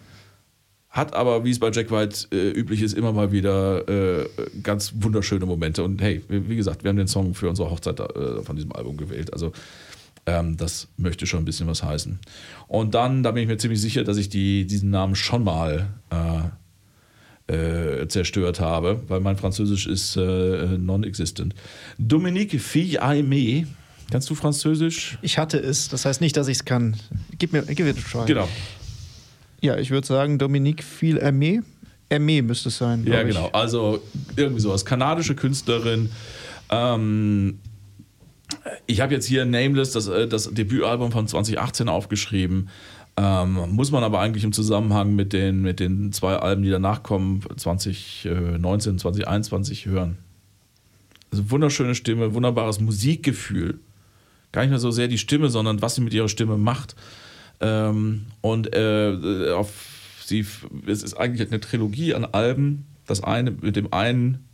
Hat aber, wie es bei Jack White äh, üblich ist, immer mal wieder äh, ganz wunderschöne Momente. Und hey, wie gesagt, wir haben den Song für unsere Hochzeit äh, von diesem Album gewählt. Also ähm, das möchte schon ein bisschen was heißen. Und dann, da bin ich mir ziemlich sicher, dass ich die, diesen Namen schon mal äh, äh, zerstört habe, weil mein Französisch ist äh, non-existent. Dominique Fille-Aimé Kannst du Französisch? Ich hatte es. Das heißt nicht, dass ich es kann. Gib mir, gib mir das try. Genau. Ja, ich würde sagen, Dominique Viel Aimé. Aimé müsste es sein. Ja, genau. Also irgendwie sowas. Kanadische Künstlerin. Ähm, Ich habe jetzt hier Nameless, das, äh, das Debütalbum von 2018 aufgeschrieben. Ähm, muss man aber eigentlich im Zusammenhang mit den, mit den zwei Alben, die danach kommen, 2019, 2021 hören. Also wunderschöne Stimme, wunderbares Musikgefühl. Gar nicht mehr so sehr die Stimme, sondern was sie mit ihrer Stimme macht. Ähm, und äh, auf sie, es ist eigentlich eine Trilogie an Alben. Das eine, mit dem einen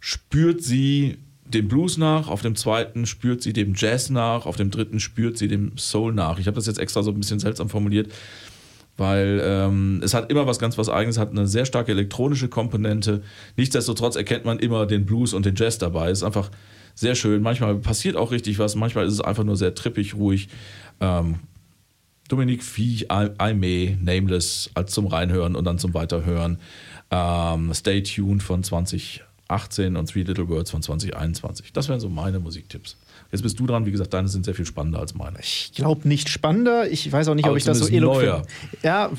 spürt sie dem Blues nach, auf dem zweiten spürt sie dem Jazz nach, auf dem dritten spürt sie dem Soul nach. Ich habe das jetzt extra so ein bisschen seltsam formuliert, weil ähm, es hat immer was ganz was Eigenes, hat eine sehr starke elektronische Komponente. Nichtsdestotrotz erkennt man immer den Blues und den Jazz dabei. Es ist einfach sehr schön. Manchmal passiert auch richtig was, manchmal ist es einfach nur sehr trippig, ruhig. Ähm, Dominique Viech, Aimee, Nameless als zum Reinhören und dann zum Weiterhören. Ähm, Stay Tuned von 2018 und Three Little Words von 2021. Das wären so meine Musiktipps. Jetzt bist du dran. Wie gesagt, deine sind sehr viel spannender als meine. Ich glaube nicht spannender. Ich weiß auch nicht, Aber ob ich das so eloquent. Ja,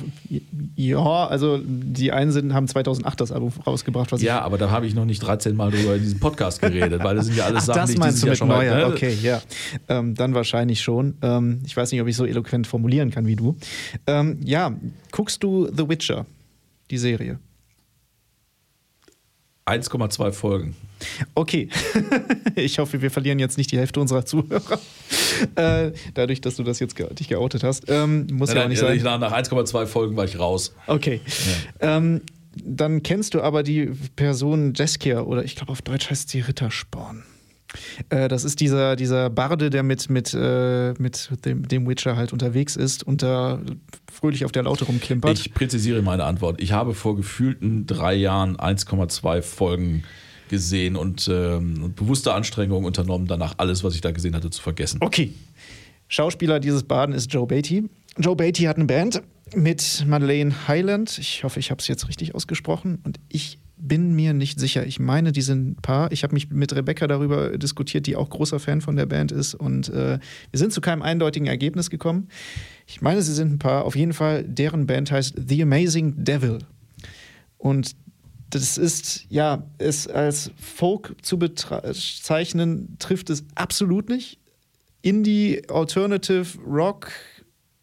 ja, also die einen sind, haben 2008 das Album rausgebracht. Was ja, aber da habe ich noch nicht 13 Mal drüber in diesem Podcast geredet, weil das sind ja alles Ach, Sachen, das die ich dieses Jahr schon neuer. mal. Ne? Okay, ja. Ähm, dann wahrscheinlich schon. Ähm, ich weiß nicht, ob ich so eloquent formulieren kann wie du. Ähm, ja, guckst du The Witcher, die Serie? 1,2 Folgen. Okay. ich hoffe, wir verlieren jetzt nicht die Hälfte unserer Zuhörer. Äh, dadurch, dass du das jetzt ge dich geoutet hast. Ähm, muss nein, ja auch nicht nein, sein. Nach 1,2 Folgen war ich raus. Okay. Ja. Ähm, dann kennst du aber die Person Jeskia oder ich glaube auf Deutsch heißt sie Rittersporn. Äh, das ist dieser, dieser Barde, der mit, mit, äh, mit dem, dem, Witcher halt unterwegs ist und da fröhlich auf der Laute rumklimpert. Ich präzisiere meine Antwort. Ich habe vor gefühlten drei Jahren 1,2 Folgen gesehen und, ähm, und bewusste Anstrengungen unternommen, danach alles, was ich da gesehen hatte, zu vergessen. Okay. Schauspieler dieses Baden ist Joe Beatty. Joe Beatty hat eine Band mit Madeleine Highland. Ich hoffe, ich habe es jetzt richtig ausgesprochen. Und ich bin mir nicht sicher. Ich meine, die sind ein Paar. Ich habe mich mit Rebecca darüber diskutiert, die auch großer Fan von der Band ist. Und äh, wir sind zu keinem eindeutigen Ergebnis gekommen. Ich meine, sie sind ein Paar. Auf jeden Fall, deren Band heißt The Amazing Devil. Und das ist, ja, es als Folk zu bezeichnen, trifft es absolut nicht. Indie, Alternative, Rock,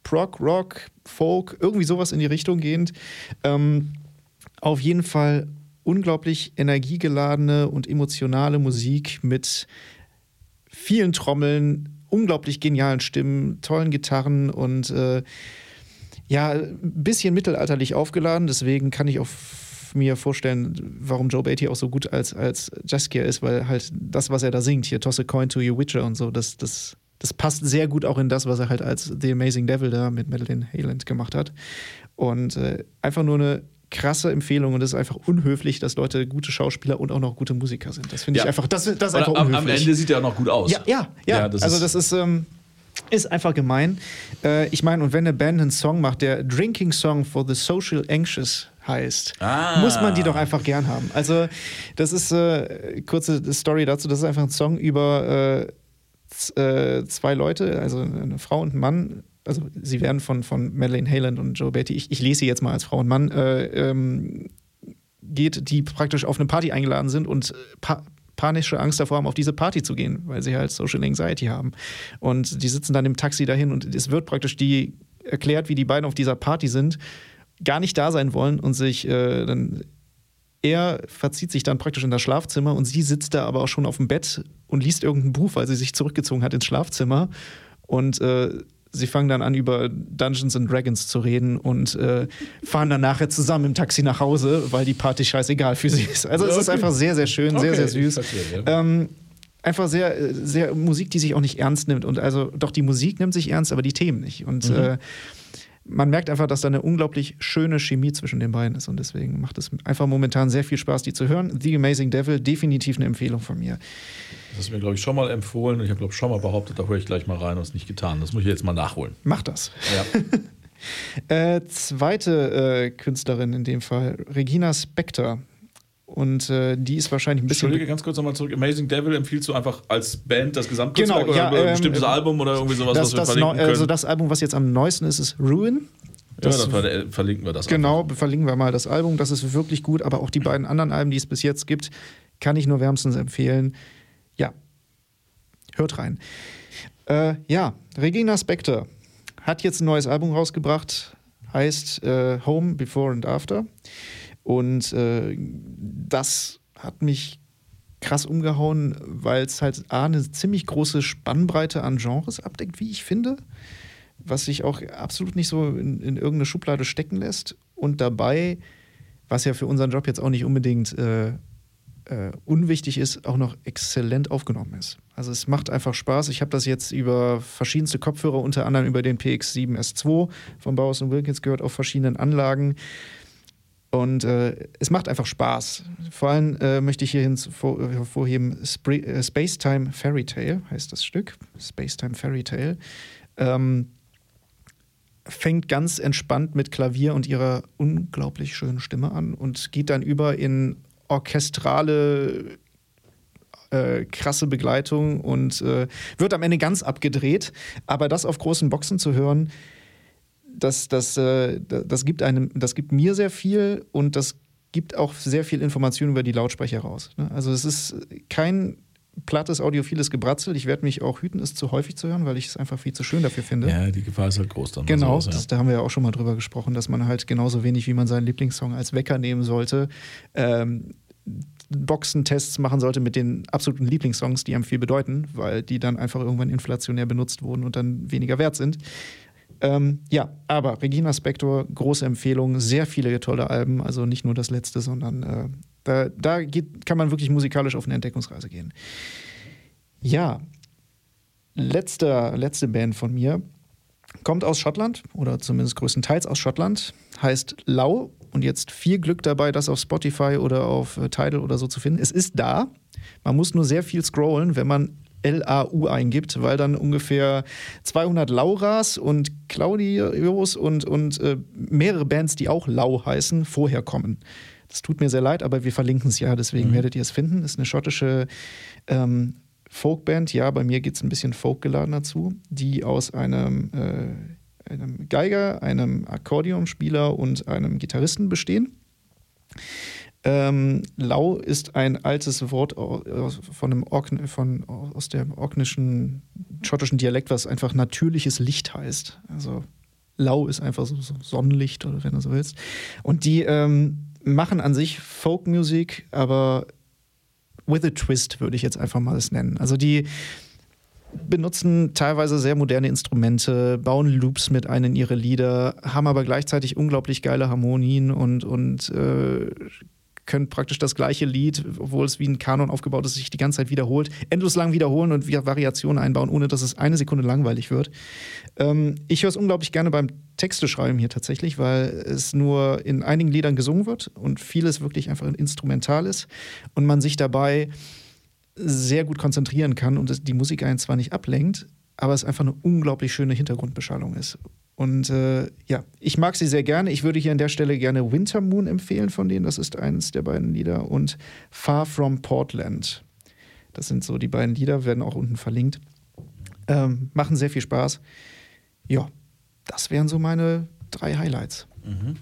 Prog, Rock, Folk, irgendwie sowas in die Richtung gehend. Ähm, auf jeden Fall unglaublich energiegeladene und emotionale Musik mit vielen Trommeln, unglaublich genialen Stimmen, tollen Gitarren und äh, ja, ein bisschen mittelalterlich aufgeladen. Deswegen kann ich auch mir vorstellen, warum Joe Beatty auch so gut als, als Jaskia ist, weil halt das, was er da singt, hier Toss a Coin to Your Witcher und so, das, das, das passt sehr gut auch in das, was er halt als The Amazing Devil da mit Madeleine Hayland gemacht hat. Und äh, einfach nur eine krasse Empfehlung und es ist einfach unhöflich, dass Leute gute Schauspieler und auch noch gute Musiker sind. Das finde ich einfach, das, das ist einfach unhöflich. Am Ende sieht er auch noch gut aus. Ja, ja, ja. ja das also das ist, ähm, ist einfach gemein. Äh, ich meine, und wenn eine Band einen Song macht, der Drinking Song for the Social Anxious heißt, ah. muss man die doch einfach gern haben. Also das ist äh, kurze Story dazu, das ist einfach ein Song über äh, äh zwei Leute, also eine Frau und ein Mann, also sie werden von, von Madeleine Hayland und Joe Beatty, ich, ich lese sie jetzt mal als Frau und Mann, äh, ähm, geht, die praktisch auf eine Party eingeladen sind und pa panische Angst davor haben, auf diese Party zu gehen, weil sie halt Social Anxiety haben. Und die sitzen dann im Taxi dahin und es wird praktisch die erklärt, wie die beiden auf dieser Party sind, gar nicht da sein wollen und sich äh, dann er verzieht sich dann praktisch in das Schlafzimmer und sie sitzt da aber auch schon auf dem Bett und liest irgendein Buch, weil sie sich zurückgezogen hat ins Schlafzimmer. Und äh, sie fangen dann an, über Dungeons and Dragons zu reden und äh, fahren dann nachher zusammen im Taxi nach Hause, weil die Party scheißegal für sie ist. Also okay. es ist einfach sehr, sehr schön, okay. sehr, sehr süß. Verstehe, ja. ähm, einfach sehr, sehr Musik, die sich auch nicht ernst nimmt. Und also doch, die Musik nimmt sich ernst, aber die Themen nicht. Und mhm. äh, man merkt einfach, dass da eine unglaublich schöne Chemie zwischen den beiden ist. Und deswegen macht es einfach momentan sehr viel Spaß, die zu hören. The Amazing Devil, definitiv eine Empfehlung von mir. Das hast du mir, glaube ich, schon mal empfohlen. Ich habe, glaube ich, schon mal behauptet, da höre ich gleich mal rein und es nicht getan. Das muss ich jetzt mal nachholen. Mach das. Ja. äh, zweite äh, Künstlerin in dem Fall, Regina Spector. Und äh, die ist wahrscheinlich ein bisschen. Entschuldige, ganz kurz nochmal zurück. Amazing Devil empfiehlst du einfach als Band das Gesamtkunstwerk genau, ja, oder ein ähm, bestimmtes ähm, Album oder irgendwie sowas, das, was wir das verlinken können? Also das Album, was jetzt am neuesten ist, ist Ruin. Das, ja, dann verlinken wir das. Genau, einfach. verlinken wir mal das Album. Das ist wirklich gut, aber auch die beiden anderen Alben, die es bis jetzt gibt, kann ich nur wärmstens empfehlen. Ja. hört rein. Äh, ja, Regina Spektor hat jetzt ein neues Album rausgebracht, heißt äh, Home, Before and After. Und äh, das hat mich krass umgehauen, weil es halt A, eine ziemlich große Spannbreite an Genres abdeckt, wie ich finde, was sich auch absolut nicht so in, in irgendeine Schublade stecken lässt. Und dabei, was ja für unseren Job jetzt auch nicht unbedingt äh, äh, unwichtig ist, auch noch exzellent aufgenommen ist. Also es macht einfach Spaß. Ich habe das jetzt über verschiedenste Kopfhörer, unter anderem über den PX7S2 von Bowers Wilkins gehört, auf verschiedenen Anlagen. Und äh, es macht einfach Spaß. Vor allem äh, möchte ich hier hervorheben, äh, Spacetime Fairy Tale heißt das Stück. Spacetime Fairy Tale. Ähm, fängt ganz entspannt mit Klavier und ihrer unglaublich schönen Stimme an und geht dann über in orchestrale äh, krasse Begleitung und äh, wird am Ende ganz abgedreht. Aber das auf großen Boxen zu hören, das, das, äh, das, gibt einem, das gibt mir sehr viel und das gibt auch sehr viel Information über die Lautsprecher raus. Ne? Also es ist kein plattes audiophiles Gebratzel. Ich werde mich auch hüten, es zu häufig zu hören, weil ich es einfach viel zu schön dafür finde. Ja, die Gefahr ist halt groß dann. Genau, sowas, ja. das, da haben wir ja auch schon mal drüber gesprochen, dass man halt genauso wenig, wie man seinen Lieblingssong als Wecker nehmen sollte, ähm, Boxentests machen sollte mit den absoluten Lieblingssongs, die einem viel bedeuten, weil die dann einfach irgendwann inflationär benutzt wurden und dann weniger wert sind. Ähm, ja, aber Regina Spektor, große Empfehlung, sehr viele tolle Alben, also nicht nur das letzte, sondern äh, da, da geht, kann man wirklich musikalisch auf eine Entdeckungsreise gehen. Ja, letzter, letzte Band von mir kommt aus Schottland oder zumindest größtenteils aus Schottland, heißt Lau und jetzt viel Glück dabei, das auf Spotify oder auf äh, Tidal oder so zu finden. Es ist da. Man muss nur sehr viel scrollen, wenn man L-A-U eingibt, weil dann ungefähr 200 Lauras und Claudios und, und äh, mehrere Bands, die auch Lau heißen, vorher kommen. Das tut mir sehr leid, aber wir verlinken es ja, deswegen mhm. werdet ihr es finden. Ist eine schottische ähm, Folkband, ja, bei mir geht es ein bisschen folkgeladener zu, die aus einem, äh, einem Geiger, einem Akkordeonspieler und einem Gitarristen bestehen. Ähm, Lau ist ein altes Wort von dem Orkn von, aus dem orknischen, schottischen Dialekt, was einfach natürliches Licht heißt. Also Lau ist einfach so, so Sonnenlicht oder wenn du so willst. Und die ähm, machen an sich Folkmusik, aber with a twist würde ich jetzt einfach mal es nennen. Also die benutzen teilweise sehr moderne Instrumente, bauen Loops mit ein in ihre Lieder, haben aber gleichzeitig unglaublich geile Harmonien und, und äh, können praktisch das gleiche Lied, obwohl es wie ein Kanon aufgebaut ist, sich die ganze Zeit wiederholt, endlos lang wiederholen und Variationen einbauen, ohne dass es eine Sekunde langweilig wird. Ähm, ich höre es unglaublich gerne beim Texte schreiben hier tatsächlich, weil es nur in einigen Liedern gesungen wird und vieles wirklich einfach instrumental ist und man sich dabei sehr gut konzentrieren kann und die Musik einen zwar nicht ablenkt, aber es einfach eine unglaublich schöne Hintergrundbeschallung ist. Und äh, ja, ich mag sie sehr gerne. Ich würde hier an der Stelle gerne Winter Moon empfehlen von denen. Das ist eines der beiden Lieder. Und Far from Portland. Das sind so die beiden Lieder, werden auch unten verlinkt. Ähm, machen sehr viel Spaß. Ja, das wären so meine drei Highlights. Mhm.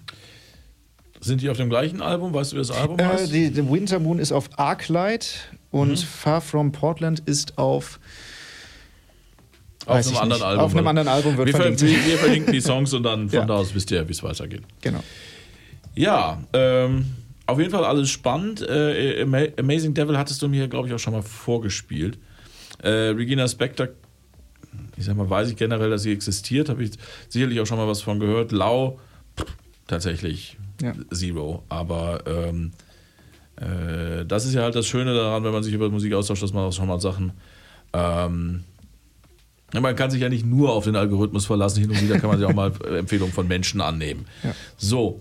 Sind die auf dem gleichen Album? Weißt du, wie das Album äh, heißt? Die, die Winter Moon ist auf Arclight und mhm. Far from Portland ist auf auf einem anderen. Album. Auf einem anderen Album wird wir, verlinkt. Wir, wir verlinken die Songs und dann von ja. da aus wisst ihr, wie es weitergeht. Genau. Ja, ähm, auf jeden Fall alles spannend. Äh, Amazing Devil hattest du mir, glaube ich, auch schon mal vorgespielt. Äh, Regina Spector, ich sag mal, weiß ich generell, dass sie existiert, habe ich sicherlich auch schon mal was von gehört. Lau, tatsächlich ja. Zero. Aber ähm, äh, das ist ja halt das Schöne daran, wenn man sich über Musik austauscht, dass man auch schon mal Sachen ähm, man kann sich ja nicht nur auf den Algorithmus verlassen, hin und wieder kann man sich auch mal Empfehlungen von Menschen annehmen. Ja. So,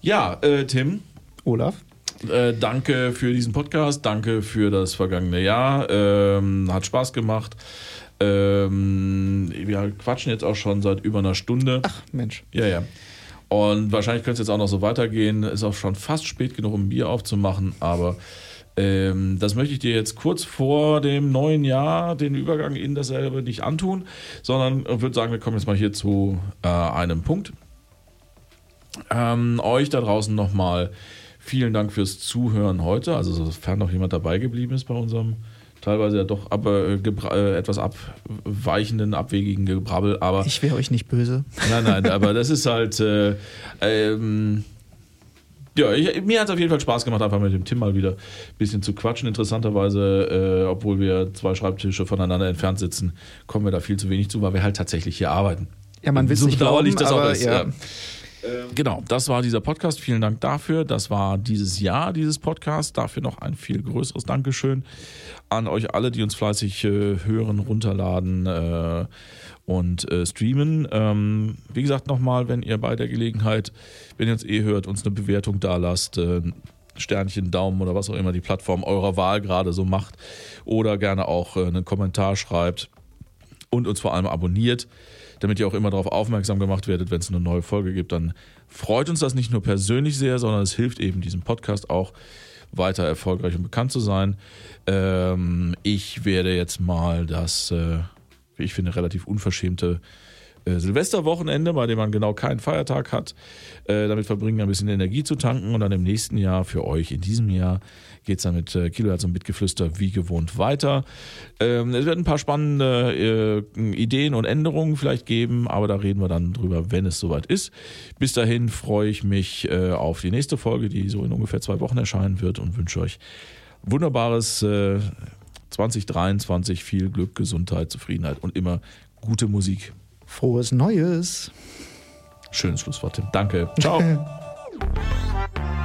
ja, äh, Tim. Olaf. Äh, danke für diesen Podcast, danke für das vergangene Jahr. Ähm, hat Spaß gemacht. Ähm, wir quatschen jetzt auch schon seit über einer Stunde. Ach, Mensch. Ja, ja. Und wahrscheinlich könnte es jetzt auch noch so weitergehen. Ist auch schon fast spät genug, um ein Bier aufzumachen, aber ähm, das möchte ich dir jetzt kurz vor dem neuen Jahr, den Übergang in dasselbe, nicht antun, sondern würde sagen, wir kommen jetzt mal hier zu äh, einem Punkt. Ähm, euch da draußen nochmal vielen Dank fürs Zuhören heute. Also, sofern noch jemand dabei geblieben ist bei unserem teilweise ja doch aber, äh, äh, etwas abweichenden, abwegigen Gebrabbel, aber. Ich wäre euch nicht böse. Nein, nein, aber das ist halt. Äh, ähm, ja, ich, mir hat es auf jeden Fall Spaß gemacht, einfach mit dem Tim mal wieder ein bisschen zu quatschen. Interessanterweise, äh, obwohl wir zwei Schreibtische voneinander entfernt sitzen, kommen wir da viel zu wenig zu, weil wir halt tatsächlich hier arbeiten. Ja, man will so nicht glauben, aber ist. ja. Ja. Genau, das war dieser Podcast. Vielen Dank dafür. Das war dieses Jahr, dieses Podcast. Dafür noch ein viel größeres Dankeschön an euch alle, die uns fleißig äh, hören, runterladen äh, und äh, streamen. Ähm, wie gesagt, nochmal, wenn ihr bei der Gelegenheit, wenn ihr uns eh hört, uns eine Bewertung da lasst, äh, Sternchen, Daumen oder was auch immer die Plattform eurer Wahl gerade so macht oder gerne auch äh, einen Kommentar schreibt und uns vor allem abonniert, damit ihr auch immer darauf aufmerksam gemacht werdet, wenn es eine neue Folge gibt. Dann freut uns das nicht nur persönlich sehr, sondern es hilft eben diesem Podcast auch weiter erfolgreich und bekannt zu sein. Ähm, ich werde jetzt mal das, äh, wie ich finde, relativ unverschämte Silvesterwochenende, bei dem man genau keinen Feiertag hat, äh, damit verbringen, ein bisschen Energie zu tanken und dann im nächsten Jahr für euch in diesem Jahr geht es dann mit äh, Kilohertz und Mitgeflüster wie gewohnt weiter. Ähm, es wird ein paar spannende äh, Ideen und Änderungen vielleicht geben, aber da reden wir dann drüber, wenn es soweit ist. Bis dahin freue ich mich äh, auf die nächste Folge, die so in ungefähr zwei Wochen erscheinen wird und wünsche euch wunderbares äh, 2023, viel Glück, Gesundheit, Zufriedenheit und immer gute Musik. Frohes Neues. Schönes Schlusswort, Tim. Danke. Ciao.